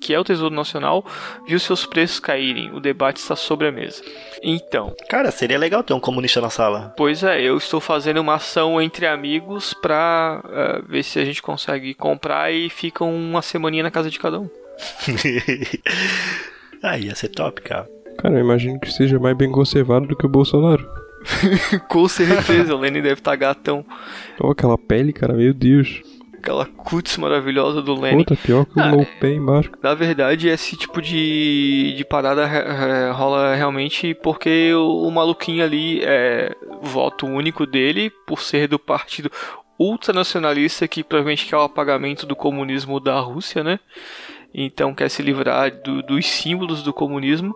que é o Tesouro Nacional viu seus preços caírem. O debate está sobre a mesa. Então, Cara, seria legal ter um comunista na sala. Pois é, eu estou fazendo uma ação entre amigos pra eh, ver se a gente consegue comprar e fica uma semaninha na casa de cada um. ah, ia ser top, cara. Cara, eu imagino que seja mais bem conservado do que o Bolsonaro. Com certeza, o Lenny deve estar gatão. Olha aquela pele, cara, meu Deus. Aquela cutis maravilhosa do Lenny. Puta, pior que o Ah, low pay embaixo. Na verdade, esse tipo de, de parada re- re- rola realmente porque o, o maluquinho ali é voto único dele, por ser do partido ultranacionalista que provavelmente quer o apagamento do comunismo da Rússia, né? Então quer se livrar do- dos símbolos do comunismo.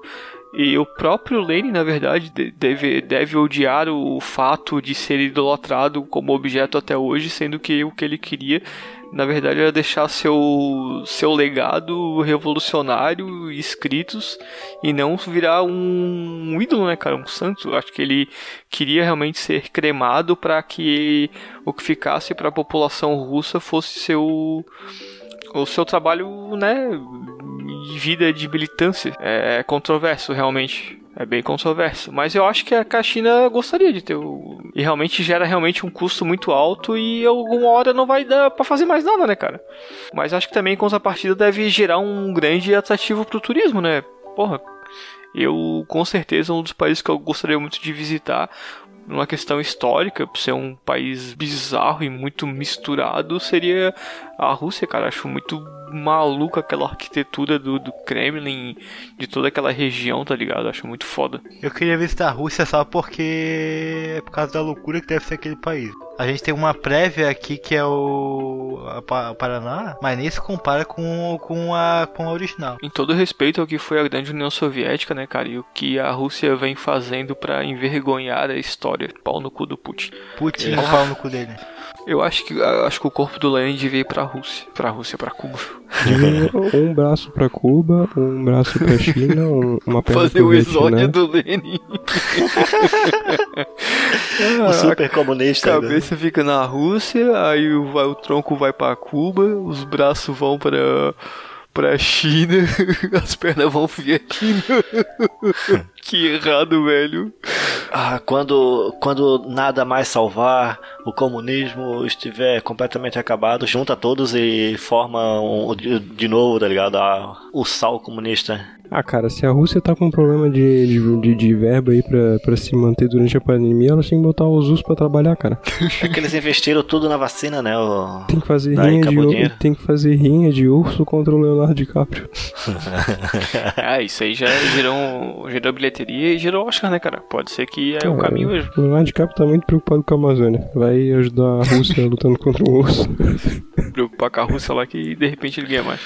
E o próprio Lenin, na verdade, de- deve, deve odiar o fato de ser idolatrado como objeto até hoje, sendo que o que ele queria, na verdade, era deixar seu, seu legado revolucionário escritos e não virar um, um ídolo, né, cara? Um santo. Acho que ele queria realmente ser cremado para que o que ficasse para a população russa fosse seu o seu trabalho, né, de vida de militância. É controverso, realmente. É bem controverso. Mas eu acho que a China gostaria de ter. O... E realmente gera realmente um custo muito alto e alguma hora não vai dar pra fazer mais nada, né, cara? Mas acho que também, em contrapartida, deve gerar um grande atrativo pro turismo, né? Porra, eu com certeza um dos países que eu gostaria muito de visitar numa questão histórica, por ser um país bizarro e muito misturado, seria a Rússia, cara. Acho muito maluca aquela arquitetura do, do Kremlin, de toda aquela região, tá ligado? Acho muito foda. Eu queria visitar a Rússia só porque é por causa da loucura que deve ser aquele país. A gente tem uma prévia aqui que é o, o Paraná, mas nem se compara com, com, a, com a original. Em todo respeito ao que foi a grande União Soviética, né, cara? E o que a Rússia vem fazendo pra envergonhar a história. Pau no cu do Putin. Putin, É. pau no cu dele. Eu acho que, acho que o corpo do Lenin devia ir pra Rússia. Pra Rússia, pra Cuba. Um braço pra Cuba, um braço pra China, um- uma perna Fazer o exódio do Lenin. O super comunista. A né? cabeça fica na Rússia, aí o, vai- o tronco vai pra Cuba, os braços vão para pra China, as pernas vão Vietnã. que errado, velho. Ah, quando, quando nada mais salvar, o comunismo estiver completamente acabado, junta todos e forma um, de, de novo, tá ligado? Ah, o sal comunista. Ah, cara, se a Rússia tá com um problema de, de, de, de verba aí pra, pra se manter durante a pandemia, elas têm que botar os US pra trabalhar, cara. É que eles investiram tudo na vacina, né? O... Tem que fazer Daí rinha de dinheiro. tem que fazer rinha de urso contra o Leonardo DiCaprio. Ah, isso aí já gerou, um- gerou bilheteria e gerou Oscar, né, cara? Pode ser que é o Cara, caminho mesmo. O Leonardo DiCaprio tá muito preocupado com a Amazônia. Vai ajudar a Rússia lutando contra o urso. Preocupar com a Rússia lá que de repente ele ganha mais.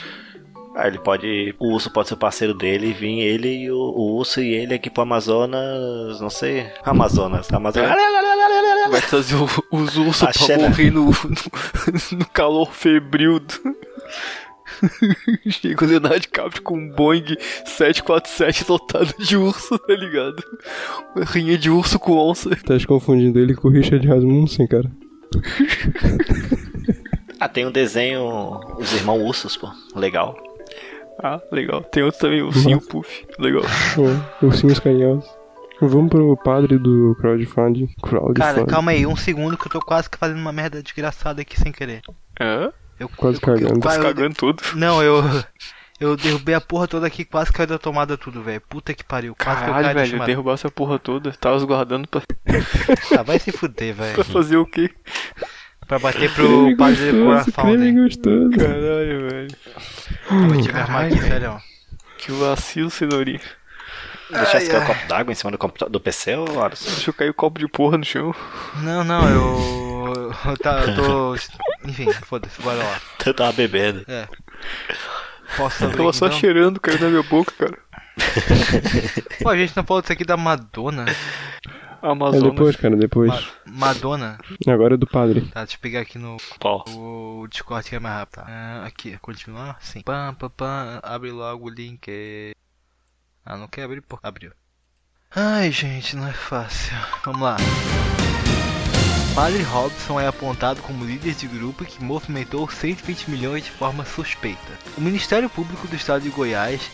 Ah, ele pode. O urso pode ser parceiro dele e vir ele e o, o urso e ele aqui pro Amazonas. Não sei. Amazonas. Amazonas. Vai trazer o- os ursos A pra Xena. morrer no, no, no calor febril. do- Chega o Leonardo DiCaprio com um Boeing 747 lotado de urso, tá ligado? Uma rinha de urso com onça. Tá confundindo ele com o Richard Rasmussen, cara. Ah, tem um desenho. Os irmãos ursos, pô. Legal. Ah, legal. Tem outro também, o Sim, o Puff. Legal. Ó, Ursinhos carinhosos. Vamos pro padre do crowdfunding. Crowdfunding. Cara, calma aí, um segundo que eu tô quase que fazendo uma merda desgraçada aqui sem querer. Hã? Eu, Quase eu, cagando. eu- Tá se eu- cagando tudo. Não, eu. Eu derrubei a porra toda aqui, quase caiu da tomada tudo, velho. Puta que pariu. Quase que eu Caralho, caí da velho, chamada. derrubar essa porra toda. Tava guardando pra, Ah, vai se fuder, pra velho. fazer o quê? Pra bater pro padre do creme gostoso. Caralho, velho. Vou te armar aqui, sério. Que vacilo, cenourinha. Deixasse cair ai. o copo d'água em cima do, computa- do PC ou Alisson? Deixa eu cair o copo de porra no chão. Não, não, eu. Eu, tá, eu tô. Enfim, foda-se, bora lá. Eu tava bebendo. É. Posso abrir Tava aqui, só então? cheirando, caiu na minha boca, cara. Pô, a gente não falou disso aqui da Madonna. É Amazonas. depois, cara, depois. Ma- Madonna. Agora é do padre. Tá, deixa eu pegar aqui no Qual? o Discord que é mais rápido. Tá. Ah, aqui, continuar? Sim. Pam, pam, pam, abre logo o link. Ah, não quer abrir? Pô, abriu. Ai, gente, não é fácil. Vamos lá. Padre Robson é apontado como líder de grupo que movimentou 120 milhões de forma suspeita. O Ministério Público do Estado de Goiás,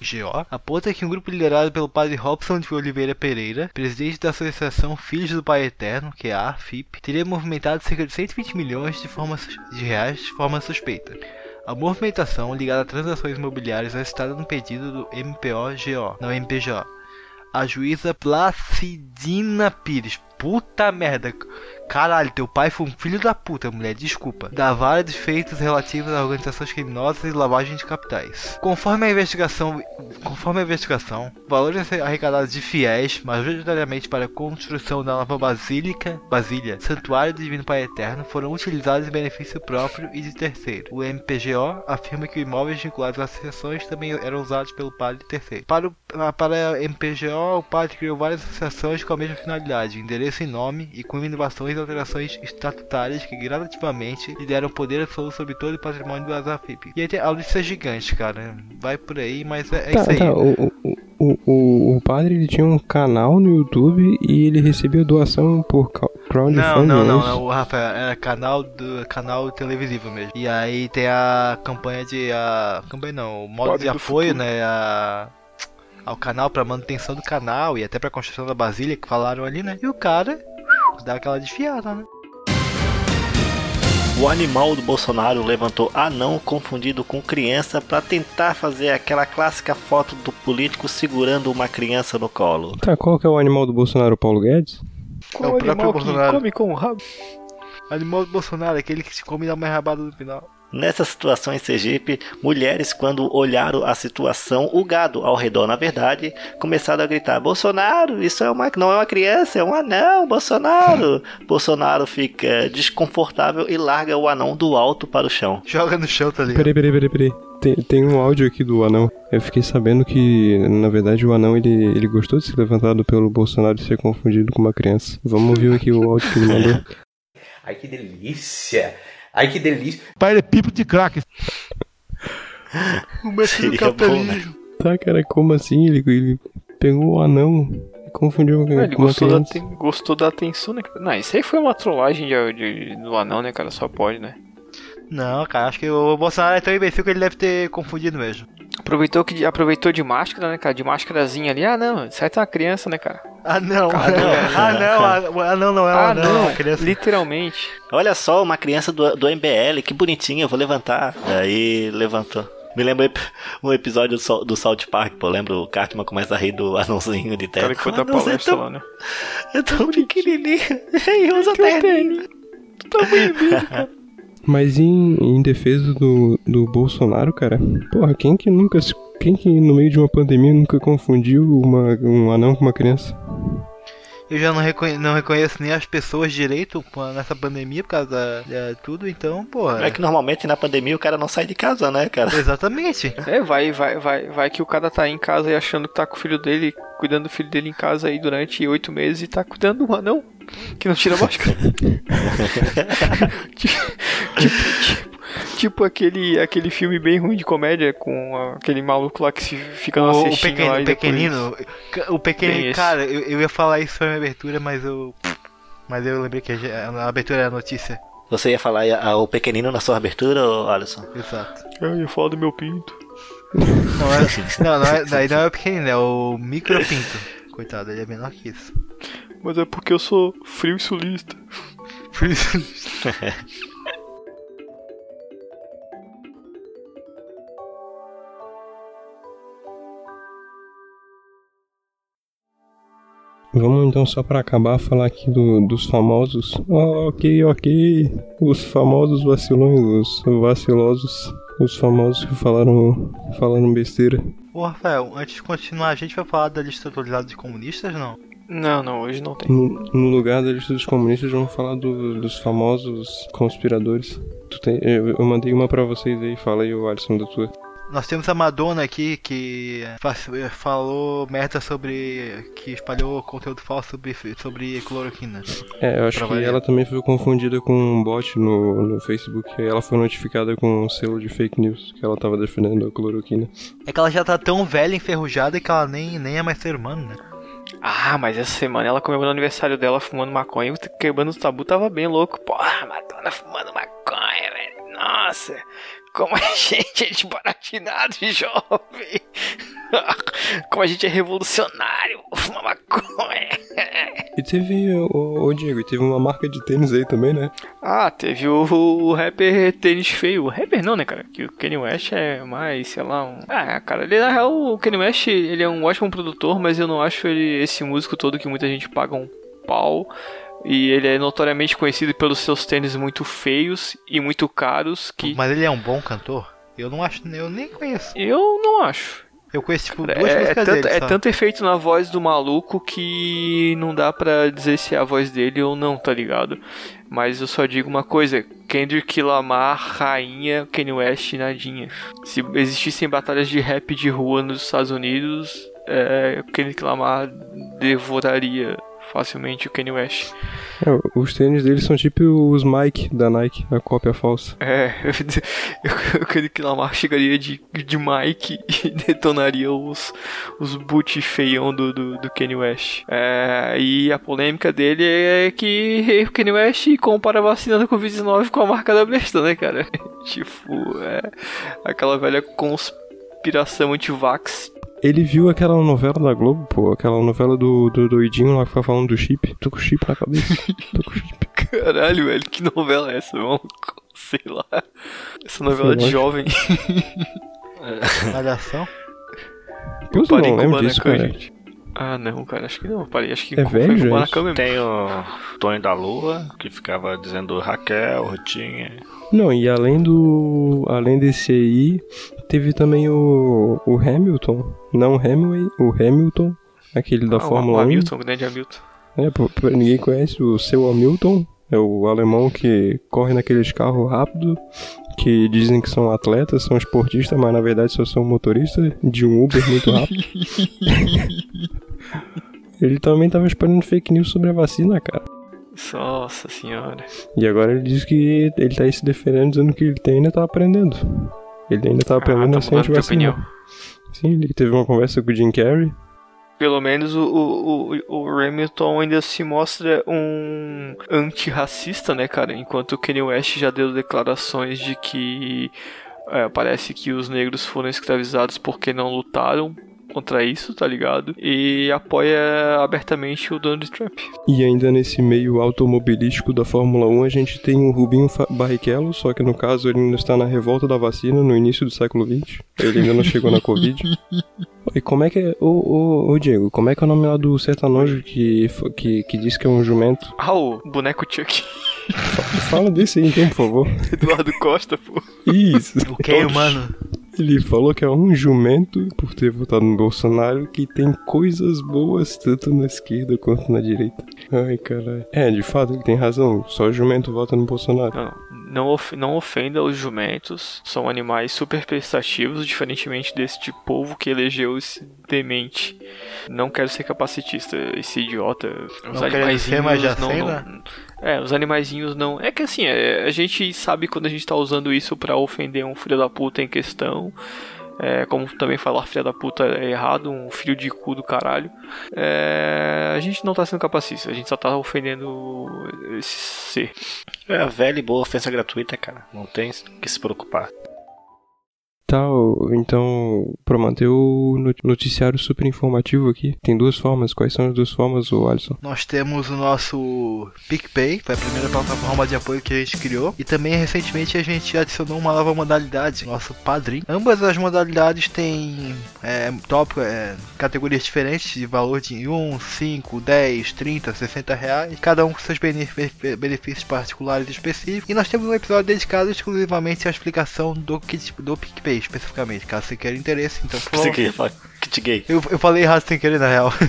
MPGO, aponta que um grupo liderado pelo Padre Robson de Oliveira Pereira, presidente da Associação Filhos do Pai Eterno, que é a teria movimentado cerca de 120 milhões de, forma de reais de forma suspeita. A movimentação ligada a transações imobiliárias é citada no pedido do MPOGO, não MPGO. A juíza Placidina Pires. Puta merda. Caralho, teu pai foi um filho da puta, mulher, desculpa. Da vara de feitos relativos a organizações criminosas e lavagem de capitais. Conforme a investigação, conforme a investigação, valores arrecadados de fiéis, majoritariamente para a construção da nova basílica, Basília, Santuário do Divino Pai Eterno, foram utilizados em benefício próprio e de terceiro. O MPGO afirma que imóveis vinculados às associações também eram usados pelo padre terceiro. Para, o, para a MPGO, o padre criou várias associações com a mesma finalidade, endereço e nome, e com inovações alterações estatutárias que gradativamente lhe deram poder absoluto sobre todo o patrimônio do Azafip. E aí tem- a lista é gigante, cara. Vai por aí, mas é, é Tá, isso aí. tá. O, o, o, o, padre ele tinha um canal no YouTube e ele recebia doação por crowdfunding. Não, não, é não, não, o Rafael, era canal do canal televisivo mesmo. E aí tem a campanha de a campanha não, o modo Padre de apoio, futuro. né, a ao canal pra manutenção do canal e até pra construção da Basília que falaram ali, né? E o cara dá aquela desfiada, né? O animal do Bolsonaro levantou anão confundido com criança para tentar fazer aquela clássica foto do político segurando uma criança no colo. Tá, qual que é o animal do Bolsonaro? Paulo Guedes? É o próprio Bolsonaro. come com o rabo? Animal do Bolsonaro, aquele que se come e dá uma rabada no final. Nessa situação em Sergipe, mulheres, quando olharam a situação, o gado ao redor, na verdade, começaram a gritar: Bolsonaro, isso é uma, não é uma criança, é um anão, Bolsonaro! Bolsonaro fica desconfortável e larga o anão do alto para o chão. Joga no chão, tá ligado? Peraí, peraí, peraí, peraí. Tem, tem um áudio aqui do anão. Eu fiquei sabendo que, na verdade, o anão ele, ele gostou de ser levantado pelo Bolsonaro e ser confundido com uma criança. Vamos ouvir aqui o áudio que ele mandou. Ai, que delícia! Ai, que delícia! Pai é pipo de crack. O mestre do Seria bom, capitalismo. Tá, cara, como assim? Ele, ele pegou o anão e confundiu com Ah, ele gostou da, aten- gostou da atenção, né? Não, isso aí foi uma trollagem de, de- do anão, né, cara? Só pode, né? Não, cara, acho que o Bolsonaro é tão imbecil que ele deve ter confundido mesmo. Aproveitou que aproveitou de máscara, né, cara? De máscarazinha ali. Ah, não, sai tá uma criança, né, cara? Ah, não, Cara, não. Ah, não, ah, ah, não, não, ela Ah, não. não, a criança- literalmente. Olha só, uma criança do, do MBL, que bonitinha, eu vou levantar. Aí levantou. Me lembra um episódio do, South Park, pô. Lembra o Cartman começa a rir do anãozinho de O cara que foi da palestra é tão, lá, né? é tão pequenininho. E usa terno. Mas em, em defesa do, do Bolsonaro, cara, porra, quem que nunca. se- Quem que no meio de uma pandemia nunca confundiu uma, um anão com uma criança? Eu já não, reconhe- não reconheço nem as pessoas direito nessa pandemia por causa de tudo, então, porra. É que normalmente na pandemia o cara não sai de casa, né, cara? Exatamente. É, vai, vai, vai, vai que o cara tá em casa e achando que tá com o filho dele, cuidando do filho dele em casa aí durante oito meses e tá cuidando do anão que não tira a máscara. tipo, tipo, tipo aquele, aquele filme bem ruim de comédia com aquele maluco lá que se fica na O, o, cestinha pequeno, lá e o depois- pequenino, o pequenino, cara, eu, eu ia falar isso na abertura, mas eu. Mas eu lembrei que a a abertura é a notícia. Você ia falar ah, o pequenino na sua abertura, Alisson? Exato. Eu ia falar do meu pinto. Não, é, não, não é, daí não é o pequenino, é o micropinto. Coitado, ele é menor que isso. Mas é porque eu sou frio e sulista. Por isso. Vamos então só pra acabar falar aqui do- dos famosos. Ah, ok, ok. Os famosos vacilões, os vacilosos, os famosos que falaram, falaram besteira. Ô Rafael, antes de continuar, a gente vai falar da lista atualizada de comunistas, não? Não, não, hoje não tem. No, no lugar da lista dos comunistas, vamos falar do- dos famosos conspiradores. Tu tem- eu, eu mandei uma pra vocês aí, fala aí, o Alisson, da tua. Nós temos a Madonna aqui que fa- falou merda sobre. que espalhou conteúdo falso sobre, sobre cloroquina. É, eu acho que variar. ela também foi confundida com um bot no, no Facebook. Aí ela foi notificada com um selo de fake news, que ela tava defendendo a cloroquina. É que ela já tá tão velha, enferrujada, que ela nem, nem é mais ser humano, né? Ah, mas essa semana ela comemorou o aniversário dela fumando maconha e quebrando o tabu tava bem louco. Porra, Madonna fumando maconha, velho. Nossa, como a gente é desbaratinado, jovem. Como a gente é revolucionário, fuma maconha. E teve, ô, ô Diego, e teve uma marca de tênis aí também, né? Ah, teve o, o rapper Tênis Feio. O rapper não, né, cara? Que o Kanye West é mais, sei lá, um... Ah, cara, ele, na real, o Kanye West, ele é um ótimo produtor, mas eu não acho ele esse músico todo que muita gente paga um pau. E ele é notoriamente conhecido pelos seus tênis muito feios e muito caros, que Mas ele é um bom cantor? Eu não acho, eu nem conheço. eu não acho. Eu conheço, tipo, É, duas é músicas tanto, dele. é tanto efeito na voz do maluco que não dá pra dizer se é a voz dele ou não, tá ligado? Mas eu só digo uma coisa: Kendrick Lamar, rainha, Kanye West, nadinha. Se existissem batalhas de rap de rua nos Estados Unidos, é, Kendrick Lamar devoraria facilmente o Kanye West. É, os tênis deles são tipo os Mike da Nike, a cópia falsa. É, eu, eu creio que Lamar chegaria de, de Mike e detonaria os, os boot feião do, do, do Kanye West. É, e a polêmica dele é que o Kanye West compara a vacina da Covid-19 com a marca da besta, né, cara? tipo, é aquela velha conspiração anti-vax. Ele viu aquela novela da Globo, pô, aquela novela do, do doidinho lá que fica falando do chip. Tô com chip na cabeça. Tô com chip. Caralho, velho, que novela é essa, irmão? Sei lá. Essa novela de Sei lá. jovem. Malhação? Pô, tu Parei não com lembra o disso, cara? gente. Ah, não, cara, acho que não. Parei, acho que É foi velho já Kubanacan isso? mesmo. Tem o Tonho da Lua, que ficava dizendo Raquel, Rutinha. Não, e além do. Além desse aí, teve também o. o Hamilton. Não o Hemingway, o Hamilton, aquele da Ah, Fórmula o 1. Hamilton, o grande Hamilton. É, pô, pra ninguém conhece o seu Hamilton. É o alemão que corre naqueles carros rápidos, que dizem que são atletas, são esportistas, mas na verdade só são motoristas de um Uber muito rápido. ele também tava espalhando fake news sobre a vacina, cara. Nossa senhora. E agora ele diz que ele tá aí se defendendo, dizendo que ele tem- ainda tá aprendendo. Ele ainda tá aprendendo tá a ser mudando de antivacina. opinião. Sim, ele teve uma conversa com o Jim Carrey. pelo menos o, o, o, o Hamilton ainda se mostra um antirracista, né, cara? Enquanto o Kanye West já deu declarações de que é, parece que os negros foram escravizados porque não lutaram contra isso, tá ligado? E apoia abertamente o Donald Trump. E ainda nesse meio automobilístico da Fórmula 1, a gente tem o Rubinho Barrichello, só que no caso ele ainda está na revolta da vacina no início do século XX. Ele ainda não chegou na Covid. E como é que é. Ô, ô, ô, Diego, como é que é o nome lá do sertanojo que, que, que diz que é um jumento? Ah, o boneco Chuck. Fala desse aí então, por favor. Eduardo Costa, pô. Isso. O que, mano? Ele falou que é um jumento, por ter votado no Bolsonaro, que tem coisas boas tanto na esquerda quanto na direita. Ai, caralho. É, de fato, ele tem razão. Só jumento vota no Bolsonaro. Não, não, of não ofenda os jumentos. São animais super prestativos, diferentemente deste povo que elegeu esse demente. Não quero ser capacitista, esse idiota. Os Não quero ser, mas já sei, né? É, os animaizinhos não. É que assim, é, a gente sabe quando a gente tá usando isso pra ofender um filho da puta em questão. É, como também falar filho da puta é errado, um filho de cu do caralho. É, a gente não tá sendo capacista, a gente só tá ofendendo esse ser. É a velha e boa ofensa gratuita, cara. Não tem que se preocupar. Tal, então, para manter o not- noticiário super informativo aqui, tem duas formas. Quais são as duas formas, Alisson? Nós temos o nosso PicPay, foi a primeira plataforma de apoio que a gente criou. E também recentemente a gente adicionou uma nova modalidade, nosso Padrim. Ambas as modalidades têm é, tópico, é, categorias diferentes de valor de 1, 5, 10, 30, 60 reais. Cada um com seus benef- benefícios particulares específicos. E nós temos um episódio dedicado exclusivamente à explicação do, do PicPay especificamente, caso você queira interesse. Então, por favor, falar kit gay. eu, eu falei errado sem querer, na real.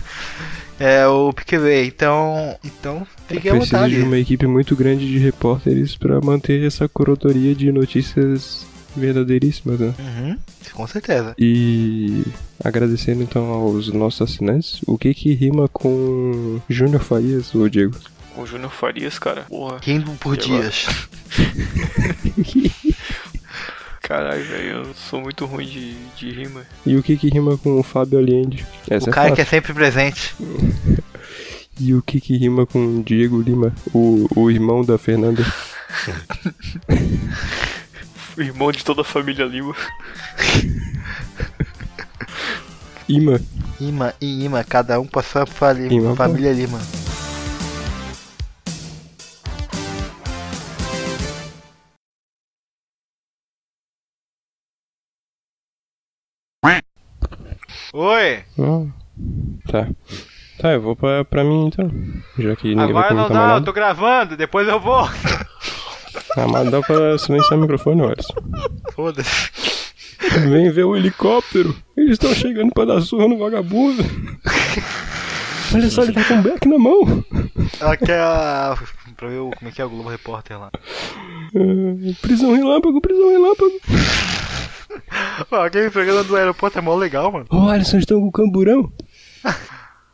É o PicPay, então. Então, fique à Precisa vontade. de uma equipe muito grande de repórteres para manter essa curadoria de notícias verdadeiríssimas, né? Uhum, com certeza. E agradecendo então aos nossos assinantes, o que que rima com Júnior Farias, ô Diego? O Júnior Farias, cara. Porra. Rindo por E dias. Caralho, velho, eu sou muito ruim de, de rima. E o que que rima com o Fábio Allende? Essa o é cara que é fácil. sempre presente. E o que que rima com Diego Lima, o, o irmão da Fernanda? O irmão de toda a família Lima. Ima. Ima e Ima, cada um passou Lima, Ima, família Lima. Oi! Ah, tá. Tá, eu vou pra, pra mim então. Já que ninguém vai Agora não comentar mais dá, eu tô gravando, depois eu vou. Ah, mas dá pra silenciar o microfone, Alisson. Foda-se. Vem ver o helicóptero. Eles estão chegando pra dar surra no vagabundo. Olha só, ele tá com um beck na mão. Ela quer a. Pra ver o- como é que é o Globo Repórter lá. Ah, prisão relâmpago, prisão relâmpago. Aquele programa do aeroporto é mó legal, mano. Ô, Alisson, estão com camburão?